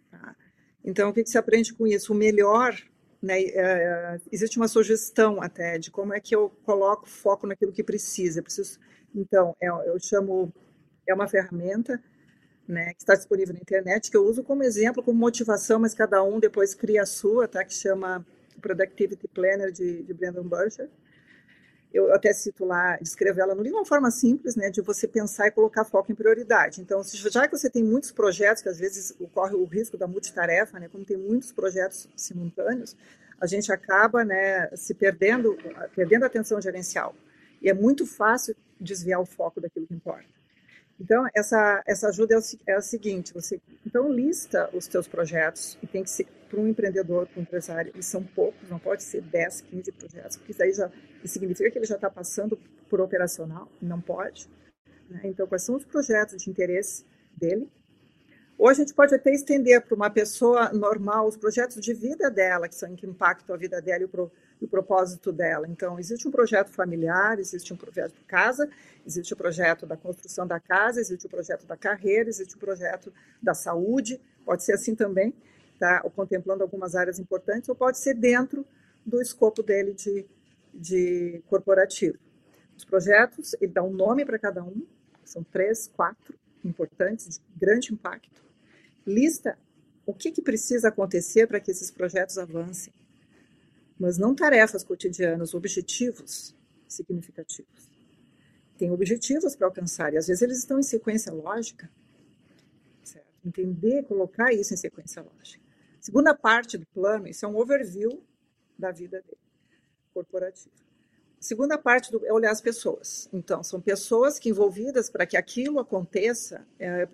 B: Tá? Então, o que, que se aprende com isso? O melhor, né, é, existe uma sugestão até de como é que eu coloco foco naquilo que precisa. Preciso, então, é, eu chamo, é uma ferramenta né, que está disponível na internet, que eu uso como exemplo, como motivação, mas cada um depois cria a sua, tá, que chama Productivity Planner de, de Brandon Burchard eu até cito lá, descrevo ela no livro, uma forma simples, né, de você pensar e colocar foco em prioridade. Então, já que você tem muitos projetos, que às vezes ocorre o risco da multitarefa, né, como tem muitos projetos simultâneos, a gente acaba, né, se perdendo, perdendo a atenção gerencial. E é muito fácil desviar o foco daquilo que importa. Então, essa, essa ajuda é o, é a seguinte, você então lista os teus projetos, e tem que ser, para um empreendedor, para um empresário, eles são poucos, não pode ser 10, 15 projetos, porque isso aí já isso significa que ele já está passando por operacional, não pode. Né? Então, quais são os projetos de interesse dele? Ou a gente pode até estender para uma pessoa normal os projetos de vida dela, que são que impactam a vida dela e o, e o propósito dela. Então, existe um projeto familiar, existe um projeto de casa, existe o projeto da construção da casa, existe o projeto da carreira, existe o projeto da saúde, pode ser assim também, tá? ou contemplando algumas áreas importantes, ou pode ser dentro do escopo dele de, de corporativo. Os projetos, ele dá um nome para cada um, são três, quatro importantes, de grande impacto. Lista o que, que precisa acontecer para que esses projetos avancem, mas não tarefas cotidianas, objetivos significativos. Tem objetivos para alcançar, e às vezes eles estão em sequência lógica. Certo? Entender, colocar isso em sequência lógica. Segunda parte do plano, isso é um overview da vida dele, corporativa. Segunda parte do, é olhar as pessoas. Então, são pessoas que envolvidas para que aquilo aconteça, é,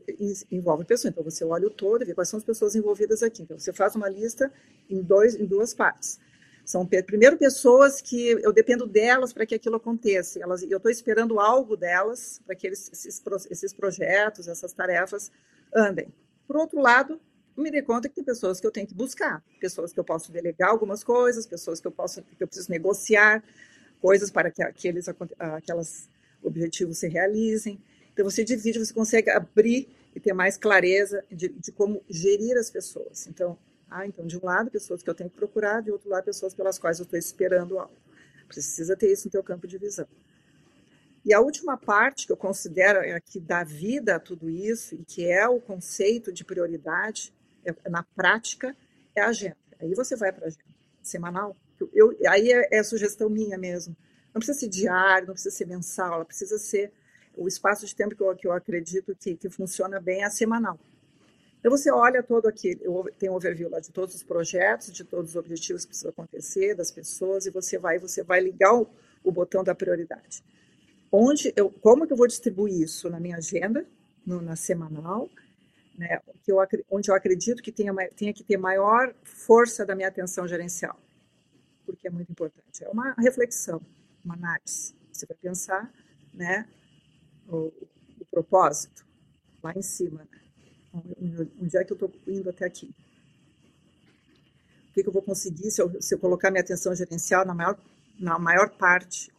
B: envolve pessoas. Então, você olha o todo e vê quais são as pessoas envolvidas aqui. Então, você faz uma lista em, dois, em duas partes. São, primeiro, pessoas que eu dependo delas para que aquilo aconteça. Elas, eu estou esperando algo delas para que eles, esses, esses projetos, essas tarefas andem. Por outro lado, me dei conta que tem pessoas que eu tenho que buscar, pessoas que eu posso delegar algumas coisas, pessoas que eu posso que eu preciso negociar, coisas para que aqueles, aquelas objetivos se realizem. Então, você divide, você consegue abrir e ter mais clareza de, de como gerir as pessoas. Então, ah, então, de um lado, pessoas que eu tenho que procurar, de outro lado, pessoas pelas quais eu estou esperando algo. Precisa ter isso no teu campo de visão. E a última parte que eu considero é que dá vida a tudo isso, e que é o conceito de prioridade, é, na prática, é a agenda. Aí você vai para a agenda semanal, eu, aí é, é sugestão minha mesmo. Não precisa ser diário, não precisa ser mensal, ela precisa ser o espaço de tempo que eu, que eu acredito que, que funciona bem é semanal. Então você olha todo aqui, tem um overview lá de todos os projetos, de todos os objetivos que precisam acontecer, das pessoas, e você vai, você vai ligar o, o botão da prioridade. Onde eu, como que eu vou distribuir isso na minha agenda, no, na semanal, né, que eu, onde eu acredito que tenha, tenha que ter maior força da minha atenção gerencial porque é muito importante. É uma reflexão, uma análise. Você vai pensar, né, o, o propósito lá em cima, né? Onde é que eu estou indo até aqui? O que, que eu vou conseguir se eu, se eu colocar minha atenção gerencial na maior na maior parte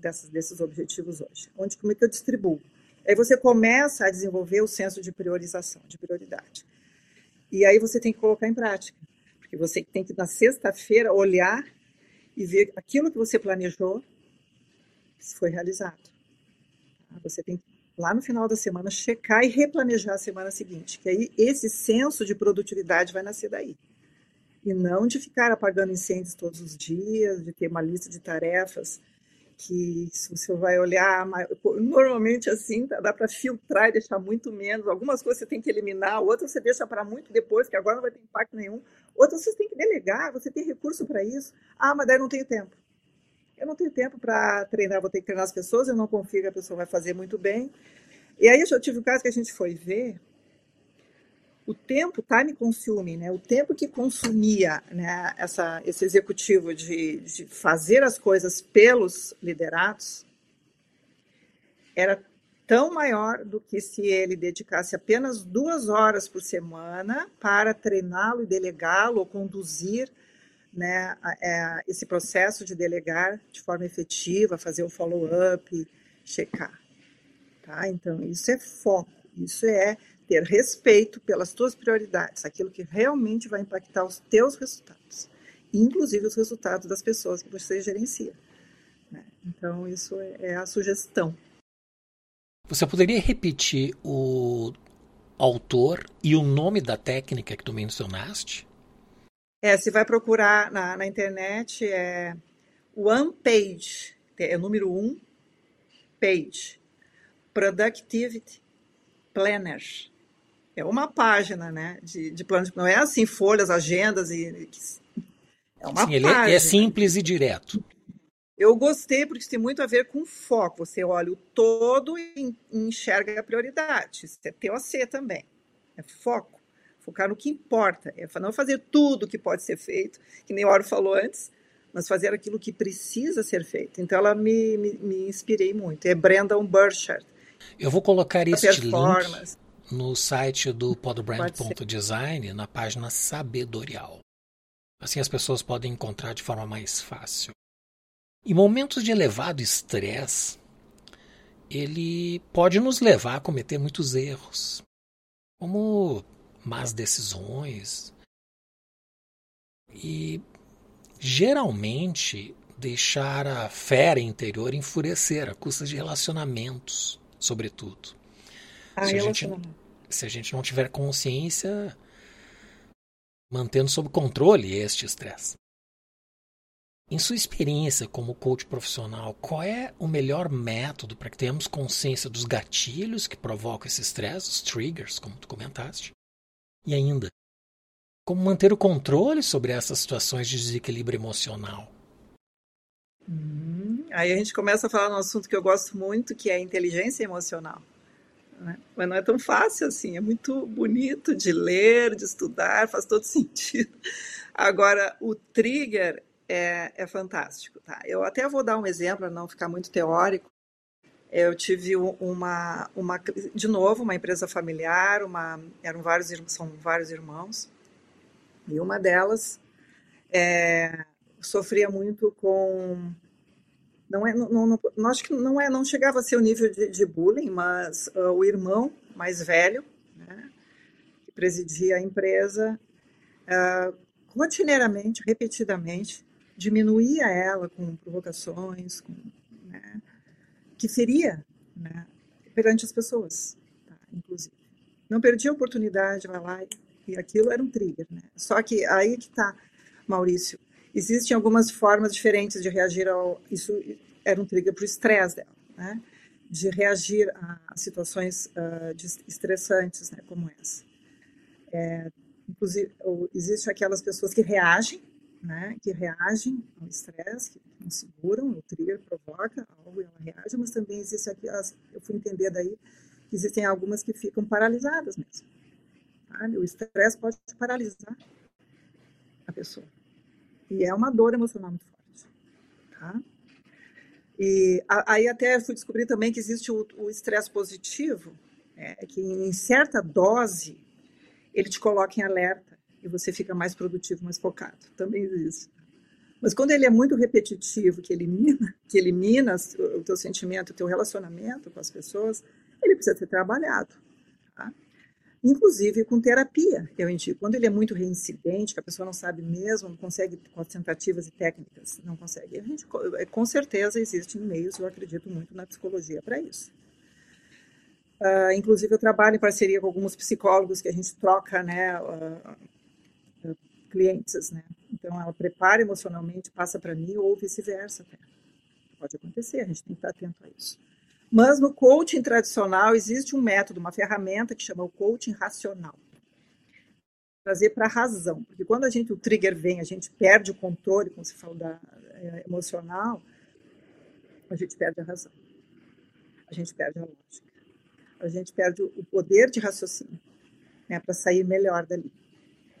B: dessas, desses objetivos hoje. Onde como é que eu distribuo? Aí você começa a desenvolver o senso de priorização, de prioridade. E aí você tem que colocar em prática. Porque você tem que, na sexta-feira, olhar e ver aquilo que você planejou se foi realizado. Você tem que, lá no final da semana, checar e replanejar a semana seguinte. Que aí esse senso de produtividade vai nascer daí e não de ficar apagando incêndios todos os dias, de ter uma lista de tarefas que se você vai olhar, normalmente assim, dá para filtrar e deixar muito menos. Algumas coisas você tem que eliminar, outras você deixa para muito depois, que agora não vai ter impacto nenhum. Outras você tem que delegar, você tem recurso para isso. Ah, mas daí não tenho tempo. Eu não tenho tempo para treinar, vou ter que treinar as pessoas, eu não confio que a pessoa vai fazer muito bem. E aí eu tive um caso que a gente foi ver, o tempo, time consuming, né, o tempo que consumia né, essa, esse executivo de, de fazer as coisas pelos liderados era tão maior do que se ele dedicasse apenas duas horas por semana para treiná-lo e delegá-lo ou conduzir né, é, esse processo de delegar de forma efetiva, fazer o follow-up, checar. Tá? Então, isso é foco, isso é ter respeito pelas tuas prioridades, aquilo que realmente vai impactar os teus resultados, inclusive os resultados das pessoas que você gerencia. Né? Então, isso é, é a sugestão.
A: Você poderia repetir o autor e o nome da técnica que tu mencionaste?
B: É, você vai procurar na, na internet, é One Page, é o número um, Page, Productivity Planner é uma página, né, de, de plano de não é assim folhas, agendas e
A: é uma Sim, página. Ele é, é simples e direto.
B: Eu gostei porque isso tem muito a ver com foco. Você olha o todo e enxerga a prioridade. Isso é TOC também. É foco. Focar no que importa. É não fazer tudo que pode ser feito, que nem o Oro falou antes, mas fazer aquilo que precisa ser feito. Então, ela me, me, me inspirei muito. É Brandon Burchard.
A: Eu vou colocar este link no site do podbrand.design, na página Sabedorial. Assim as pessoas podem encontrar de forma mais fácil. Em momentos de elevado estresse, ele pode nos levar a cometer muitos erros, como más decisões e geralmente deixar a fera interior enfurecer a custa de relacionamentos, sobretudo.
B: Ah, se, a gente,
A: se a gente não tiver consciência, mantendo sob controle este estresse. Em sua experiência como coach profissional, qual é o melhor método para que tenhamos consciência dos gatilhos que provocam esse estresse, os triggers, como tu comentaste? E ainda, como manter o controle sobre essas situações de desequilíbrio emocional?
B: Hum, aí a gente começa a falar num assunto que eu gosto muito, que é a inteligência emocional. Né? Mas não é tão fácil assim, é muito bonito de ler, de estudar, faz todo sentido. Agora, o trigger é, é fantástico. Tá? Eu até vou dar um exemplo, para não ficar muito teórico. Eu tive uma, uma, de novo, uma empresa familiar, uma, eram vários, são vários irmãos, e uma delas é, sofria muito com não é, não, não, não, acho que não é, não chegava a ser o nível de, de bullying, mas uh, o irmão mais velho, né, que presidia a empresa, uh, rotineiramente, repetidamente, diminuía ela com provocações, com, que feria né, perante as pessoas, tá, inclusive. Não perdia a oportunidade, vai lá, e aquilo era um trigger. Né? Só que aí que está, Maurício, Existem algumas formas diferentes de reagir ao. Isso era um trigger para o estresse dela, né? De reagir a, situações uh, estressantes, né? Como essa. É, inclusive, existem aquelas pessoas que reagem, né? Que reagem ao estresse, que não seguram, o trigger provoca algo e ela reage, mas também existe aquelas. Eu fui entender daí que existem algumas que ficam paralisadas mesmo. Sabe? O estresse pode paralisar a pessoa. E é uma dor emocional muito forte. Tá? E aí até fui descobrir também que existe o estresse positivo, é, que em certa dose ele te coloca em alerta e você fica mais produtivo, mais focado. Também existe. Mas quando ele é muito repetitivo, que elimina, que elimina o teu sentimento, o teu relacionamento com as pessoas, ele precisa ser trabalhado. Tá? Inclusive com terapia, eu indico. Quando ele é muito reincidente, que a pessoa não sabe mesmo, não consegue com as tentativas e técnicas, não consegue. A gente, com certeza existem meios, eu acredito muito na psicologia para isso. Uh, inclusive eu trabalho em parceria com alguns psicólogos que a gente troca, né, uh, clientes, né, então, ela prepara emocionalmente, passa para mim, ou vice-versa. Pode acontecer, a gente tem que estar atento a isso. Mas no coaching tradicional existe um método, uma ferramenta que chama o coaching racional. Trazer para a razão. Porque quando a gente, o trigger vem, a gente perde o controle, como se fala da é, emocional, a gente perde a razão. A gente perde a lógica. A gente perde o poder de raciocínio né, para sair melhor dali.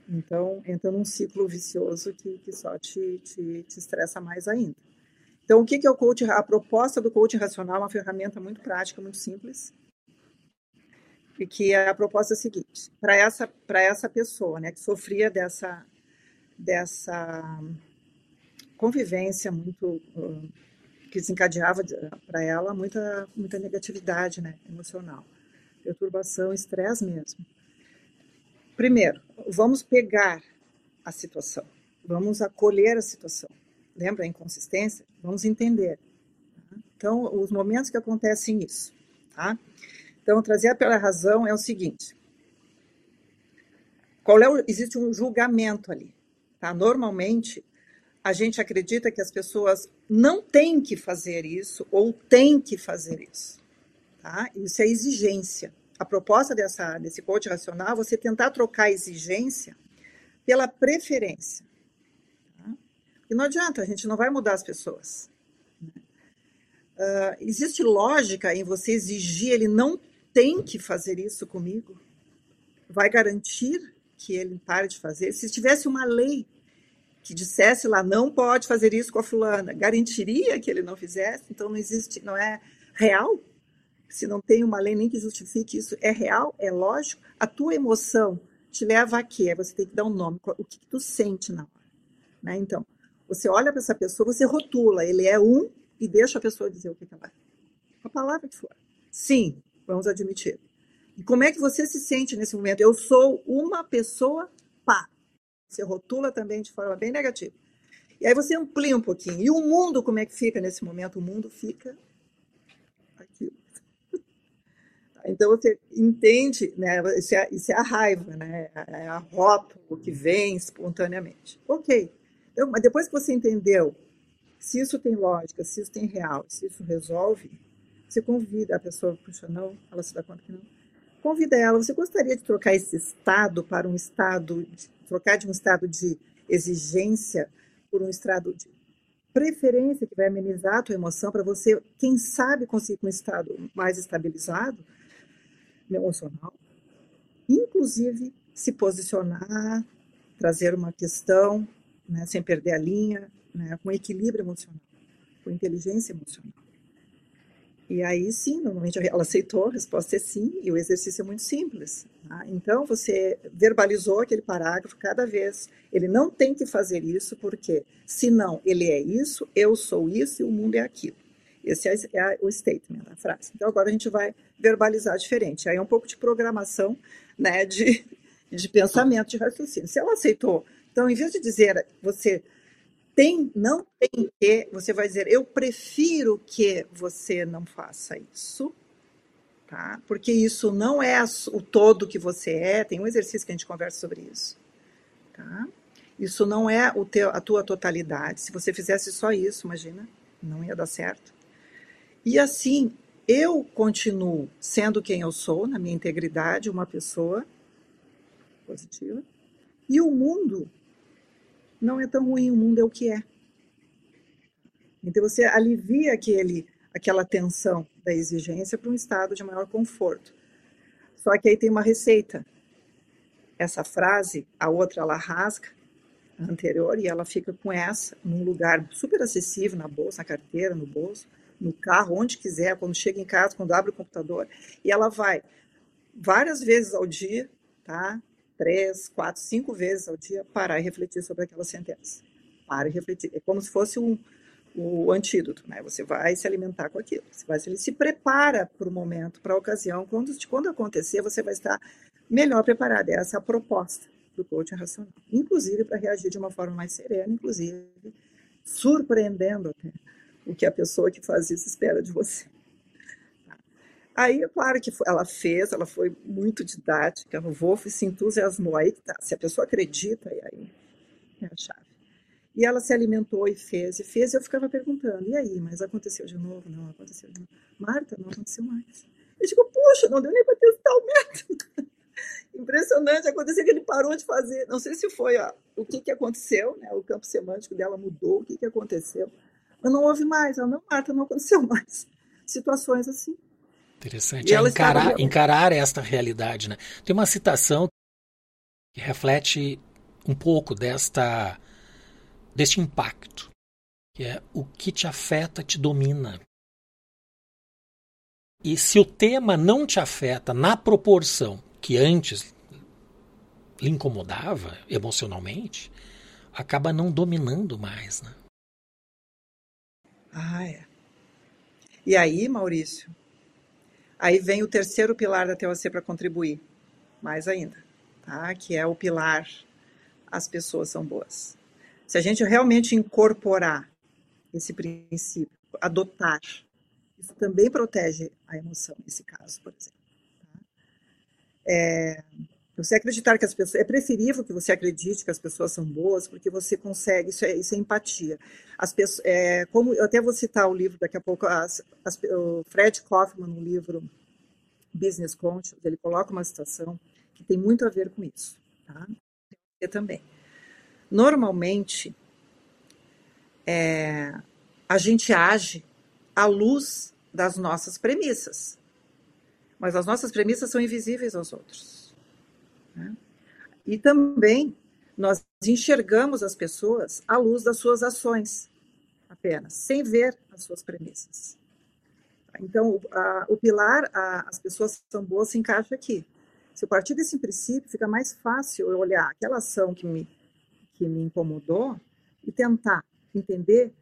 B: Então, entra num ciclo vicioso que, que só te, te, te estressa mais ainda. Então, o que, que é o coaching? A proposta do coaching racional é uma ferramenta muito prática, muito simples. E que a proposta é a seguinte: para essa, essa pessoa né, que sofria dessa, dessa convivência muito. Uh, que desencadeava para ela muita, muita negatividade né, emocional, perturbação, estresse mesmo. Primeiro, vamos pegar a situação, vamos acolher a situação. Lembra a inconsistência? Vamos entender. Então, os momentos que acontecem isso, tá? Então, trazer pela razão é o seguinte: qual é o, existe um julgamento ali, tá? Normalmente, a gente acredita que as pessoas não têm que fazer isso ou têm que fazer isso, tá? Isso é exigência a proposta dessa, desse coach racional é você tentar trocar a exigência pela preferência. E não adianta, a gente não vai mudar as pessoas. Uh, existe lógica em você exigir, ele não tem que fazer isso comigo? Vai garantir que ele pare de fazer? Se tivesse uma lei que dissesse lá, não pode fazer isso com a fulana, garantiria que ele não fizesse? Então não existe, não é real se não tem uma lei nem que justifique isso, é real, é lógico, a tua emoção te leva a quê? Você tem que dar um nome, o que, que tu sente na hora. Né? Então, você olha para essa pessoa, você rotula, ele é um, e deixa a pessoa dizer o que, que ela é. A palavra que for. Sim, vamos admitir. E como é que você se sente nesse momento? Eu sou uma pessoa pá. Você rotula também de forma bem negativa. E aí você amplia um pouquinho. E o mundo, como é que fica nesse momento? O mundo fica Então você entende, né? Isso é, isso é a raiva, né? É a rótulo que vem espontaneamente. Ok. Então, mas depois que você entendeu se isso tem lógica, se isso tem real, se isso resolve, você convida a pessoa, puxa, não, ela se dá conta que não. Convida ela, você gostaria de trocar esse estado para um estado, de, trocar de um estado de exigência por um estado de preferência que vai amenizar a tua emoção para você, quem sabe, conseguir um estado mais estabilizado? Emocional, inclusive se posicionar, trazer uma questão, né, sem perder a linha, né, com equilíbrio emocional, com inteligência emocional. E aí sim, normalmente ela aceitou, a resposta é sim, e o exercício é muito simples. Tá? Então você verbalizou aquele parágrafo cada vez. Ele não tem que fazer isso, porque senão ele é isso, eu sou isso e o mundo é aquilo. Esse é, é o statement, a frase. Então agora a gente vai verbalizar diferente. Aí é um pouco de programação, né, de, de pensamento, de raciocínio. Se ela aceitou, então em vez de dizer você tem, não tem que, você vai dizer eu prefiro que você não faça isso, tá? Porque isso não é o todo que você é. Tem um exercício que a gente conversa sobre isso, tá? Isso não é o teu, a tua totalidade. Se você fizesse só isso, imagina, não ia dar certo. E assim, eu continuo sendo quem eu sou, na minha integridade, uma pessoa positiva. E o mundo não é tão ruim, o mundo é o que é. Então você alivia aquele, aquela tensão da exigência para um estado de maior conforto. Só que aí tem uma receita. Essa frase, a outra ela rasga a anterior e ela fica com essa num lugar super acessível na bolsa, na carteira, no bolso no carro, onde quiser, quando chega em casa, quando abre o computador, e ela vai várias vezes ao dia, tá? Três, quatro, cinco vezes ao dia, parar e refletir sobre aquela sentença. para e refletir. É como se fosse um, o antídoto, né? Você vai se alimentar com aquilo. Você vai se, se prepara para o momento, para a ocasião. Quando, quando acontecer, você vai estar melhor preparado. Essa é a proposta do coaching racional. Inclusive para reagir de uma forma mais serena, inclusive surpreendendo até o que a pessoa que faz isso espera de você. Aí, é claro que ela fez, ela foi muito didática, o Wolf se entusiasmou, aí tá, se a pessoa acredita, aí é a chave. E ela se alimentou e fez, e fez, e eu ficava perguntando, e aí, mas aconteceu de novo? Não, aconteceu de novo. Marta, não aconteceu mais. Eu digo, puxa, não deu nem para testar o método. Impressionante, aconteceu que ele parou de fazer, não sei se foi ó, o que, que aconteceu, né, o campo semântico dela mudou, o que, que aconteceu, mas não houve mais. Ela, não, Marta, não aconteceu mais. Situações assim.
A: Interessante. É encarar, encarar esta realidade. Né? Tem uma citação que reflete um pouco desta, deste impacto, que é o que te afeta te domina. E se o tema não te afeta na proporção que antes lhe incomodava emocionalmente, acaba não dominando mais. Né?
B: Ah, é. E aí, Maurício, Aí vem o terceiro pilar da TOC para contribuir, mais ainda, tá? que é o pilar as pessoas são boas. Se a gente realmente incorporar esse princípio, adotar, isso também protege a emoção, nesse caso, por exemplo. Tá? É, você acreditar que as pessoas. É preferível que você acredite que as pessoas são boas, porque você consegue. Isso é, isso é empatia. As pessoas, é, como eu até vou citar o livro daqui a pouco, as, as, o Fred Kaufman, no livro Business Conscious, ele coloca uma situação que tem muito a ver com isso. Tá? Eu também. Normalmente, é, a gente age à luz das nossas premissas. Mas as nossas premissas são invisíveis aos outros. Né? E também nós enxergamos as pessoas à luz das suas ações, apenas, sem ver as suas premissas. Então, a, o pilar, a, as pessoas são boas, se encaixa aqui. Se eu partir desse princípio, fica mais fácil eu olhar aquela ação que me, que me incomodou e tentar entender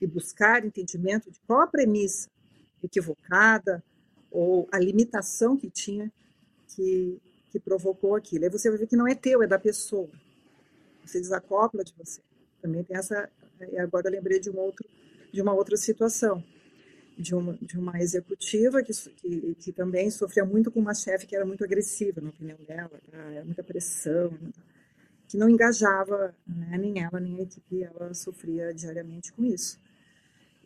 B: e buscar entendimento de qual a premissa equivocada ou a limitação que tinha que, que provocou aquilo. Aí você vai ver que não é teu, é da pessoa. Você desacopla de você. Também tem essa. E agora eu lembrei de, um outro, de uma outra situação de uma, de uma executiva que, que, que também sofria muito com uma chefe que era muito agressiva, na opinião dela, tá? era muita pressão, que não engajava né, nem ela nem a equipe, ela sofria diariamente com isso.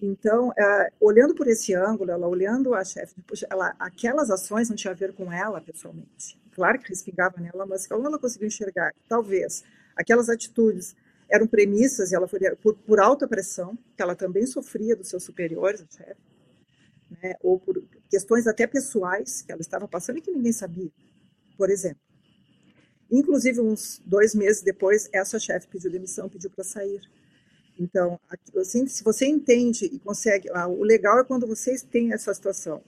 B: Então, é, olhando por esse ângulo, ela olhando a chefe, ela, aquelas ações não tinham a ver com ela pessoalmente. Claro que respingava nela, mas como ela conseguiu enxergar que talvez aquelas atitudes eram premissas e ela foi por, por alta pressão, que ela também sofria dos seus superiores, chefe, né, ou por questões até pessoais que ela estava passando e que ninguém sabia, por exemplo. Inclusive, uns dois meses depois, essa chefe pediu demissão, pediu para sair. Então, assim, se você entende e consegue, ah, o legal é quando vocês têm essa situação,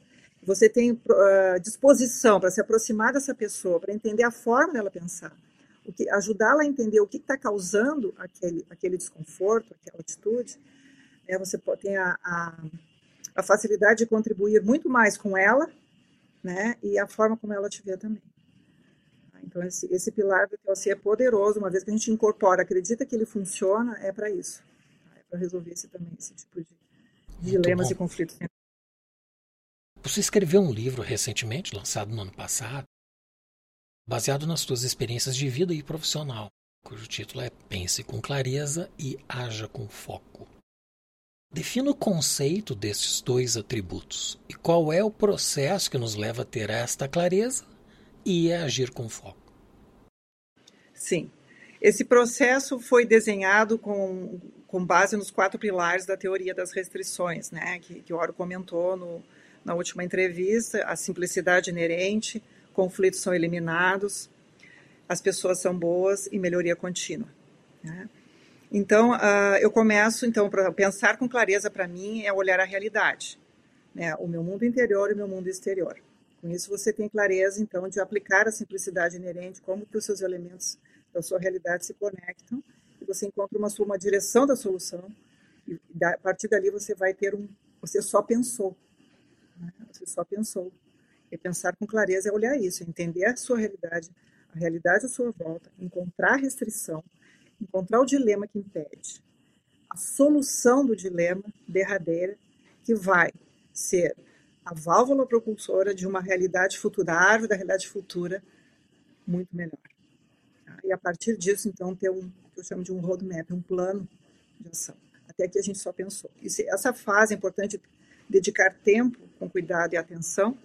B: você tem uh, disposição para se aproximar dessa pessoa, para entender a forma dela pensar, o que ajudá-la a entender o que está causando aquele, aquele desconforto, aquela atitude. É, você tem a, a a facilidade de contribuir muito mais com ela, né, e a forma como ela te vê também. Então, esse, esse pilar do TLC é poderoso, uma vez que a gente incorpora, acredita que ele funciona, é para isso. É para resolver esse, também esse tipo de dilemas e conflitos.
A: Você escreveu um livro recentemente, lançado no ano passado, baseado nas suas experiências de vida e profissional, cujo título é Pense com clareza e haja com foco. Defina o conceito desses dois atributos e qual é o processo que nos leva a ter esta clareza e a agir com foco.
B: Sim. Esse processo foi desenhado com, com base nos quatro pilares da teoria das restrições, né, que, que o Oro comentou no, na última entrevista: a simplicidade inerente, conflitos são eliminados, as pessoas são boas e melhoria contínua. Né? Então, uh, eu começo, então, para pensar com clareza para mim é olhar a realidade, né? o meu mundo interior e o meu mundo exterior. Com isso, você tem clareza, então, de aplicar a simplicidade inerente, como que os seus elementos da sua realidade se conectam, e você encontra uma, uma direção da solução e a partir dali você vai ter um, você só pensou? Você só pensou. E pensar com clareza é olhar isso, entender a sua realidade, a realidade à sua volta, encontrar a restrição, encontrar o dilema que impede, a solução do dilema derradeira que vai ser a válvula propulsora de uma realidade futura, da árvore da realidade futura muito melhor. Tá? E a partir disso, então, ter um que eu chamo de um roadmap, um plano de ação. Até aqui a gente só pensou. E essa fase é importante dedicar tempo com cuidado e atenção,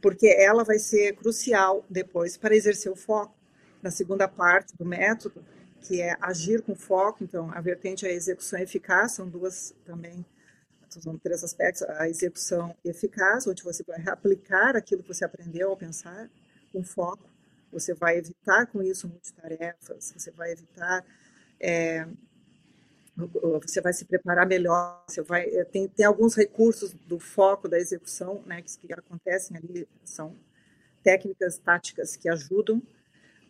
B: porque ela vai ser crucial depois para exercer o foco. Na segunda parte do método, que é agir com foco, então a vertente é a execução eficaz, são duas também, são três aspectos, a execução eficaz, onde você vai aplicar aquilo que você aprendeu ao pensar com foco, você vai evitar com isso multitarefas, você vai evitar, é, você vai se preparar melhor, você vai, é, tem, tem alguns recursos do foco da execução, né, que, que acontecem ali, são técnicas, táticas que ajudam,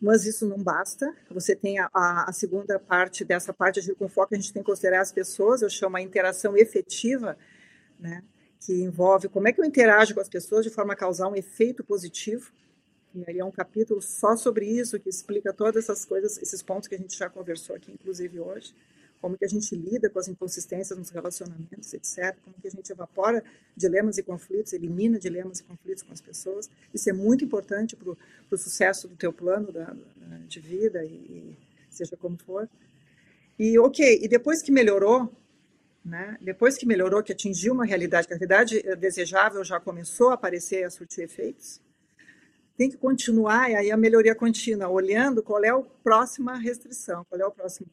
B: mas isso não basta. Você tem a, a, segunda parte dessa parte agir com foco, a gente tem que considerar as pessoas, eu chamo a interação efetiva, né, que envolve como é que eu interajo com as pessoas de forma a causar um efeito positivo. E aí é um capítulo só sobre isso, que explica todas essas coisas, esses pontos que a gente já conversou aqui, inclusive hoje como que a gente lida com as inconsistências nos relacionamentos, etc., como que a gente evapora dilemas e conflitos, elimina dilemas e conflitos com as pessoas. Isso é muito importante para o sucesso do teu plano da, de vida, e, e, seja como for. E ok, e depois que melhorou, né, depois que melhorou, que atingiu uma realidade, que a realidade desejável já começou a aparecer, a surtir efeitos, tem que continuar, e aí a melhoria contínua, olhando qual é a próxima restrição, qual é o próximo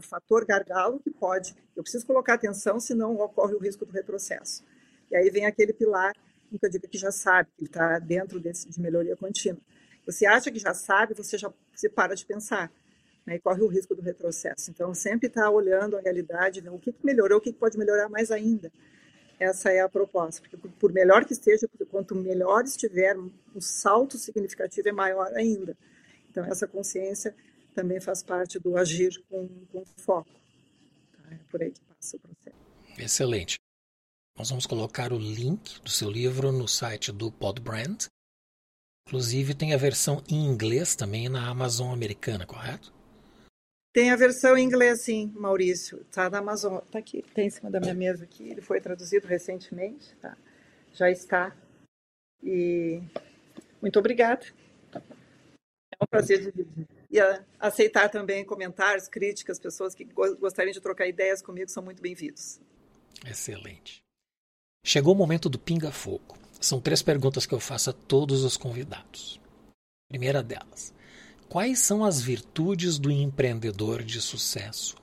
B: fator gargalo que pode, eu preciso colocar atenção, senão ocorre o risco do retrocesso. E aí vem aquele pilar que eu digo que já sabe, que está dentro desse, de melhoria contínua. Você acha que já sabe, você já você para de pensar. Né, e corre o risco do retrocesso. Então, sempre está olhando a realidade, o que, que melhorou, o que, que pode melhorar mais ainda. Essa é a proposta, porque por melhor que esteja, quanto melhor estiver, o salto significativo é maior ainda. Então, essa consciência também faz parte do agir com, com foco. Tá? É por aí que passa o processo.
A: Excelente. Nós vamos colocar o link do seu livro no site do Podbrand. Inclusive tem a versão em inglês também na Amazon americana, correto?
B: Tem a versão em inglês, sim, Maurício. Está na Amazon. Está aqui, tem em cima da minha mesa aqui. Ele foi traduzido recentemente. Tá? Já está. E muito obrigada. É um prazer dividir. E a, aceitar também comentários, críticas, pessoas que gostariam de trocar ideias comigo são muito bem-vindos.
A: Excelente. Chegou o momento do pinga-fogo. São três perguntas que eu faço a todos os convidados. Primeira delas: quais são as virtudes do empreendedor de sucesso?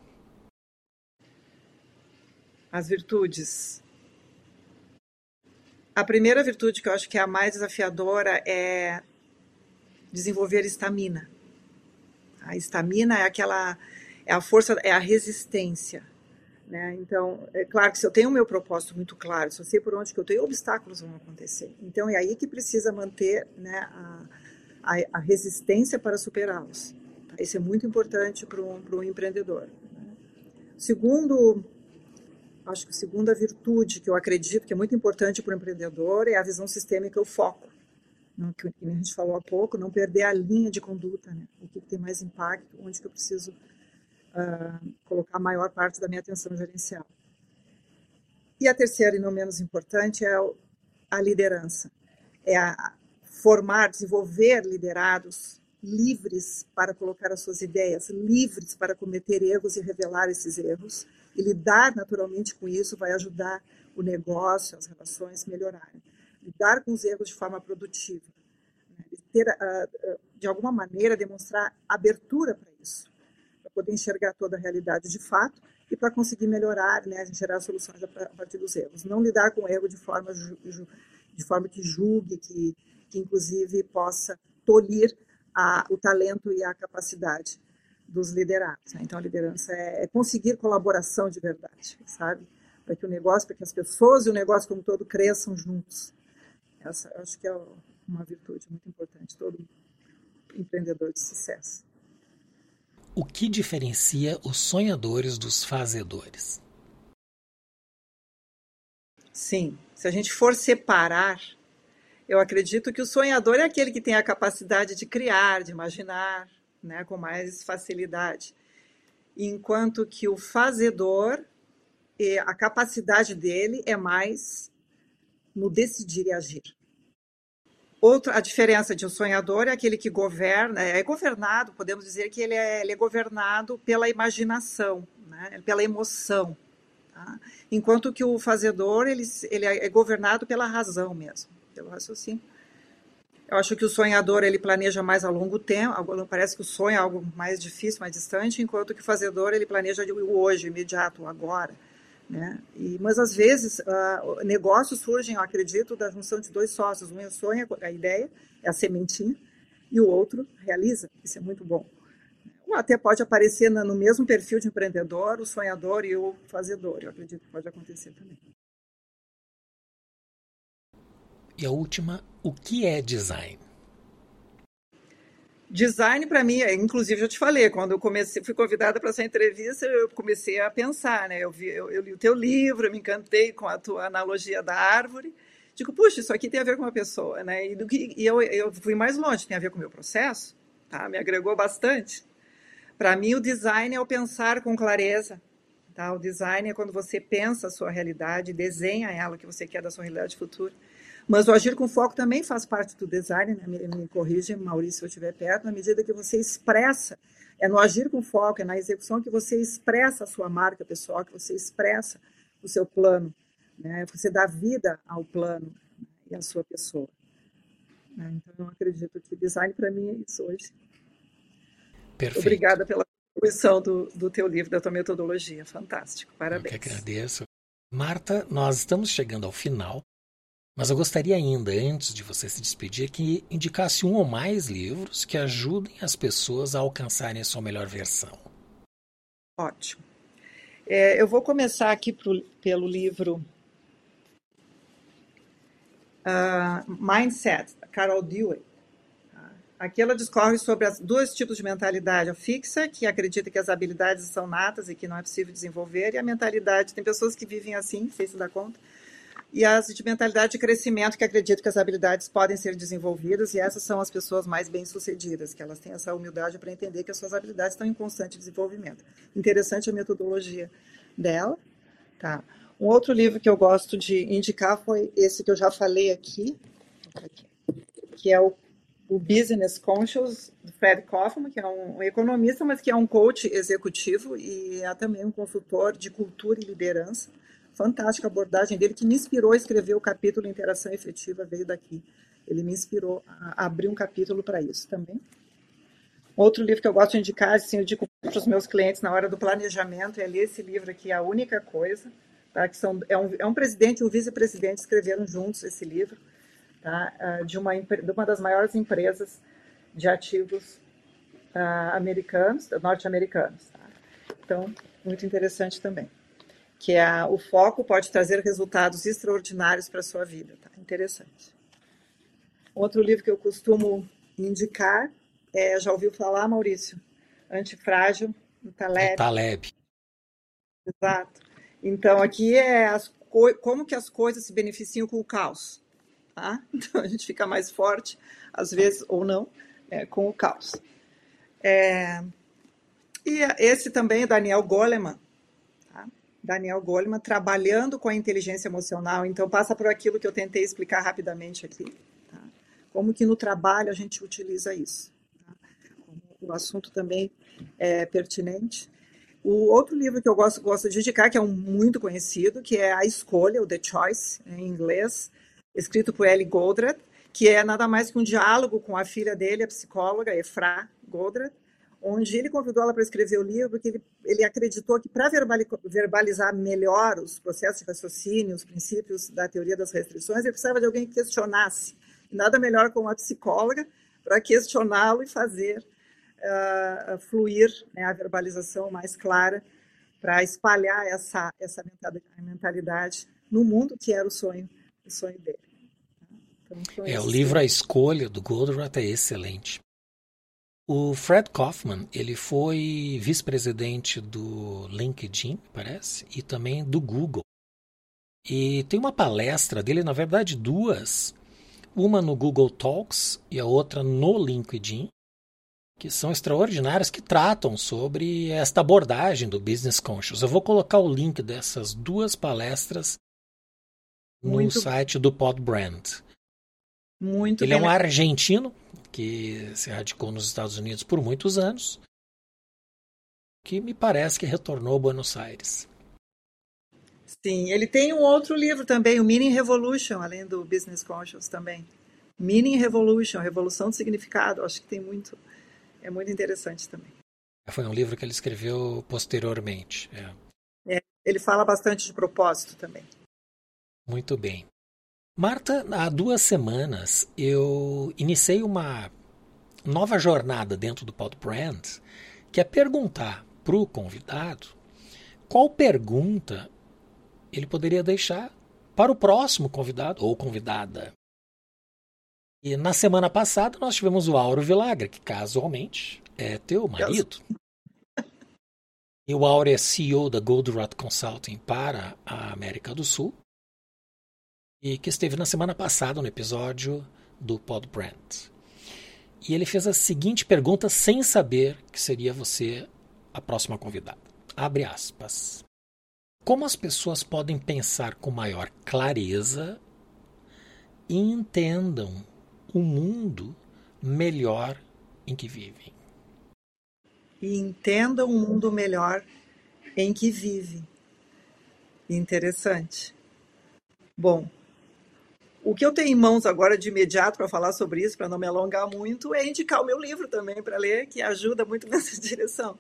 B: As virtudes. A primeira virtude que eu acho que é a mais desafiadora é desenvolver estamina. A estamina é aquela é a força, é a resistência. Né? Então, é claro que se eu tenho o meu propósito muito claro, se eu sei por onde que eu tenho, obstáculos vão acontecer. Então, é aí que precisa manter né, a, a, a resistência para superá-los. Isso é muito importante para um, para um empreendedor. Segundo, acho que a segunda virtude que eu acredito que é muito importante para o empreendedor é a visão sistêmica, o foco não, que a gente falou há pouco, não perder a linha de conduta, né? o que, que tem mais impacto, onde que eu preciso uh, colocar a maior parte da minha atenção gerencial. E a terceira, e não menos importante, é a liderança. É a formar, desenvolver liderados livres para colocar as suas ideias, livres para cometer erros e revelar esses erros. E lidar naturalmente com isso vai ajudar o negócio, as relações melhorarem lidar com os erros de forma produtiva, né? ter, uh, de alguma maneira, demonstrar abertura para isso, para poder enxergar toda a realidade de fato e para conseguir melhorar, né, gerar soluções a partir dos erros. Não lidar com o erro de forma, de forma que julgue, que, que inclusive possa tolir a, o talento e a capacidade dos liderados. Né? Então, a liderança é, é conseguir colaboração de verdade, sabe? Para que o negócio, para que as pessoas e o negócio como todo cresçam juntos. Essa acho que é uma virtude muito importante, todo empreendedor de sucesso.
A: o que diferencia os sonhadores dos fazedores?
B: Sim, se a gente for separar, eu acredito que o sonhador é aquele que tem a capacidade de criar, de imaginar, né, com mais facilidade. Enquanto que o fazedor, a capacidade dele é mais no decidir e agir. Outra, a diferença de um sonhador é aquele que governa, é governado, podemos dizer que ele é, ele é governado pela imaginação, né? pela emoção. Tá? Enquanto que o fazedor, ele, ele é governado pela razão mesmo, pelo raciocínio. Eu acho que o sonhador, ele planeja mais a longo tempo, parece que o sonho é algo mais difícil, mais distante, enquanto que o fazedor, ele planeja o hoje, imediato, o agora. Né? E, mas às vezes uh, negócios surgem, eu acredito, da junção de dois sócios. Um sonha a ideia, é a sementinha, e o outro realiza. Isso é muito bom. Ou até pode aparecer no mesmo perfil de empreendedor, o sonhador e o fazedor. Eu acredito que pode acontecer também.
A: E a última, o que é design?
B: Design para mim, inclusive eu te falei, quando eu comecei, fui convidada para essa entrevista, eu comecei a pensar, né? Eu, vi, eu, eu, li o teu livro, me encantei com a tua analogia da árvore. Digo, puxa, isso aqui tem a ver com uma pessoa, né? E, do que, e eu, eu fui mais longe, tem a ver com o meu processo, tá? Me agregou bastante. Para mim, o design é o pensar com clareza, tá? O design é quando você pensa a sua realidade, desenha ela, o que você quer da sua realidade futura. Mas o agir com foco também faz parte do design, né? me, me corrige, Maurício, se eu estiver perto, na medida que você expressa, é no agir com foco, é na execução que você expressa a sua marca pessoal, que você expressa o seu plano, né? você dá vida ao plano e à sua pessoa. Né? Então, eu acredito que design para mim é isso hoje.
A: Perfeito.
B: Obrigada pela contribuição do, do teu livro, da tua metodologia. Fantástico. Parabéns.
A: Eu que agradeço. Marta, nós estamos chegando ao final mas eu gostaria ainda, antes de você se despedir, que indicasse um ou mais livros que ajudem as pessoas a alcançarem a sua melhor versão.
B: Ótimo. É, eu vou começar aqui pro, pelo livro uh, Mindset, Carol Dweck. Aqui ela discorre sobre as dois tipos de mentalidade: a fixa, que acredita que as habilidades são natas e que não é possível desenvolver, e a mentalidade. Tem pessoas que vivem assim, sei se dá conta, e as de mentalidade de crescimento, que acreditam que as habilidades podem ser desenvolvidas, e essas são as pessoas mais bem-sucedidas, que elas têm essa humildade para entender que as suas habilidades estão em constante desenvolvimento. Interessante a metodologia dela. Tá. Um outro livro que eu gosto de indicar foi esse que eu já falei aqui, que é o, o Business Conscious, do Fred Kaufman, que é um, economista, mas que é um coach executivo e é também um consultor de cultura e liderança fantástica abordagem dele, que me inspirou a escrever o capítulo Interação Efetiva, veio daqui. Ele me inspirou a abrir um capítulo para isso também. Outro livro que eu gosto de indicar, assim, eu digo para os meus clientes na hora do planejamento, é ler esse livro aqui, A Única Coisa, tá? que são, é, um, é um presidente e um vice-presidente escreveram juntos esse livro, tá? Ah, de, uma, de uma das maiores empresas de ativos uh, americanos, norte-americanos. Tá? Então, muito interessante também que é o foco pode trazer resultados extraordinários para a sua vida. Tá? Interessante. Outro livro que eu costumo indicar é, já ouviu falar, Maurício? Antifrágil, do Taleb.
A: Taleb.
B: Exato. Então, aqui é as como que as coisas se beneficiam com o caos. Tá? Então, a gente fica mais forte, às vezes, ou não, é, com o caos. É... E esse também é Daniel Goleman, Daniel Goleman, trabalhando com a inteligência emocional. Então, passa por aquilo que eu tentei explicar rapidamente aqui. Tá? Como que no trabalho a gente utiliza isso. Tá? O assunto também é pertinente. O outro livro que eu gosto, gosto de indicar, que é um muito conhecido, que é A Escolha, o The Choice, em inglês, escrito por Ellie Goldratt, que é nada mais que um diálogo com a filha dele, a psicóloga Efra Goldratt, onde ele convidou ela para escrever o livro, porque ele, ele acreditou que para verbalizar melhor os processos de raciocínio, os princípios da teoria das restrições, ele precisava de alguém que questionasse. Nada melhor como uma psicóloga para questioná-lo e fazer uh, fluir né, a verbalização mais clara para espalhar essa, essa mentalidade no mundo que era o sonho, o sonho dele.
A: Então, é, o livro A Escolha, do Goldratt, é excelente. O Fred Kaufman, ele foi vice-presidente do LinkedIn, parece, e também do Google. E tem uma palestra dele, na verdade duas, uma no Google Talks e a outra no LinkedIn, que são extraordinárias, que tratam sobre esta abordagem do Business Conscious. Eu vou colocar o link dessas duas palestras no Muito... site do Podbrand.
B: Muito
A: Ele é um argentino que se radicou nos Estados Unidos por muitos anos, que me parece que retornou a Buenos Aires.
B: Sim, ele tem um outro livro também, o Meaning Revolution, além do Business Conscious também. Meaning Revolution, Revolução de Significado, acho que tem muito, é muito interessante também.
A: Foi um livro que ele escreveu posteriormente.
B: É. É, ele fala bastante de propósito também.
A: Muito bem. Marta, há duas semanas eu iniciei uma nova jornada dentro do Pod Brand, que é perguntar para o convidado qual pergunta ele poderia deixar para o próximo convidado ou convidada. E na semana passada nós tivemos o Auro Vilagra, que casualmente é teu marido. E o Auro é CEO da Goldratt Consulting para a América do Sul e que esteve na semana passada no episódio do Pod Brand. E ele fez a seguinte pergunta sem saber que seria você a próxima convidada. Abre aspas. Como as pessoas podem pensar com maior clareza e entendam o mundo melhor em que vivem?
B: E entendam o mundo melhor em que vivem. Interessante. Bom, o que eu tenho em mãos agora de imediato para falar sobre isso, para não me alongar muito, é indicar o meu livro também para ler, que ajuda muito nessa direção.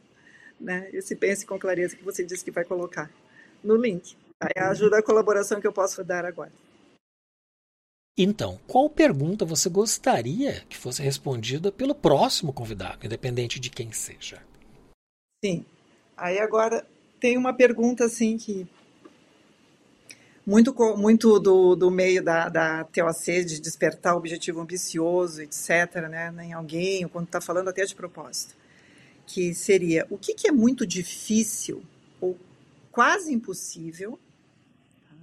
B: Né? Esse Pense com Clareza que você disse que vai colocar no link. Aí ajuda a colaboração que eu posso dar agora.
A: Então, qual pergunta você gostaria que fosse respondida pelo próximo convidado, independente de quem seja?
B: Sim. Aí agora tem uma pergunta assim que muito, muito do, do meio da, da TOC, de despertar o objetivo ambicioso, etc., né, em alguém, ou quando está falando até de propósito, que seria o que, que é muito difícil ou quase impossível, tá?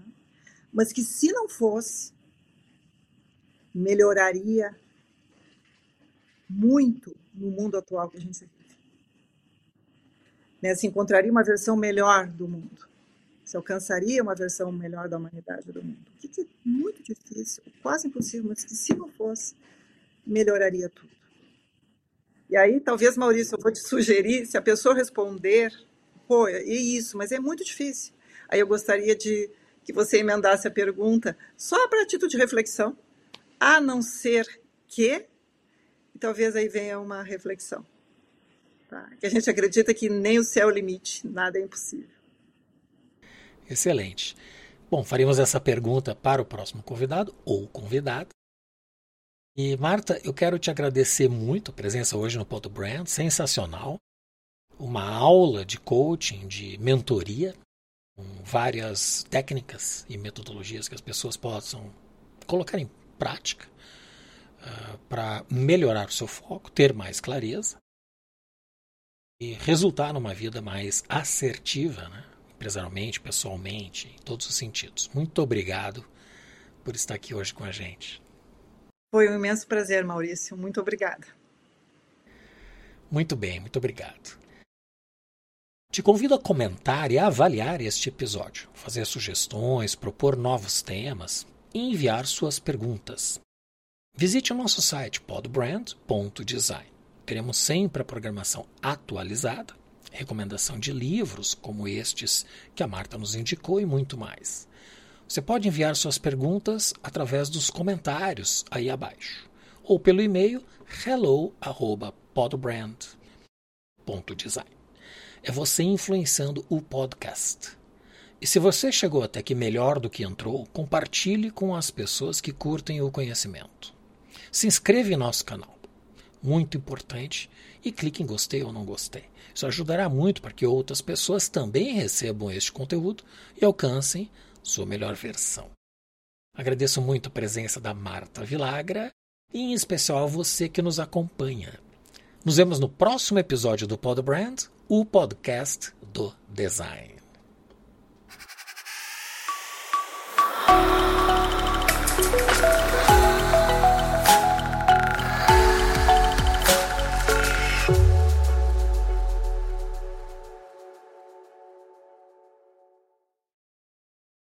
B: mas que se não fosse, melhoraria muito no mundo atual que a gente vive. Né, se encontraria uma versão melhor do mundo se alcançaria uma versão melhor da humanidade do mundo. O que é muito difícil, quase impossível, mas que se não fosse, melhoraria tudo. E aí, talvez, Maurício, eu vou te sugerir, se a pessoa responder, pô, é isso, mas é muito difícil. Aí eu gostaria de que você emendasse a pergunta só para título de reflexão, a não ser que, e talvez aí venha uma reflexão. Tá? Que a gente acredita que nem o céu é o limite, nada é impossível.
A: Excelente. Bom, faremos essa pergunta para o próximo convidado ou convidada. E Marta, eu quero te agradecer muito a presença hoje no Ponto Brand, sensacional. Uma aula de coaching, de mentoria, com várias técnicas e metodologias que as pessoas possam colocar em prática uh, para melhorar o seu foco, ter mais clareza e resultar numa vida mais assertiva, né? Empresarialmente, pessoalmente, em todos os sentidos. Muito obrigado por estar aqui hoje com a gente.
B: Foi um imenso prazer, Maurício. Muito obrigada.
A: Muito bem, muito obrigado. Te convido a comentar e a avaliar este episódio, fazer sugestões, propor novos temas e enviar suas perguntas. Visite o nosso site podbrand.design. Teremos sempre a programação atualizada recomendação de livros como estes que a Marta nos indicou e muito mais. Você pode enviar suas perguntas através dos comentários aí abaixo ou pelo e-mail hello@podbrand.design. É você influenciando o podcast. E se você chegou até aqui melhor do que entrou, compartilhe com as pessoas que curtem o conhecimento. Se inscreva em nosso canal muito importante, e clique em gostei ou não gostei. Isso ajudará muito para que outras pessoas também recebam este conteúdo e alcancem sua melhor versão. Agradeço muito a presença da Marta Vilagra e em especial a você que nos acompanha. Nos vemos no próximo episódio do Podbrand, o podcast do design.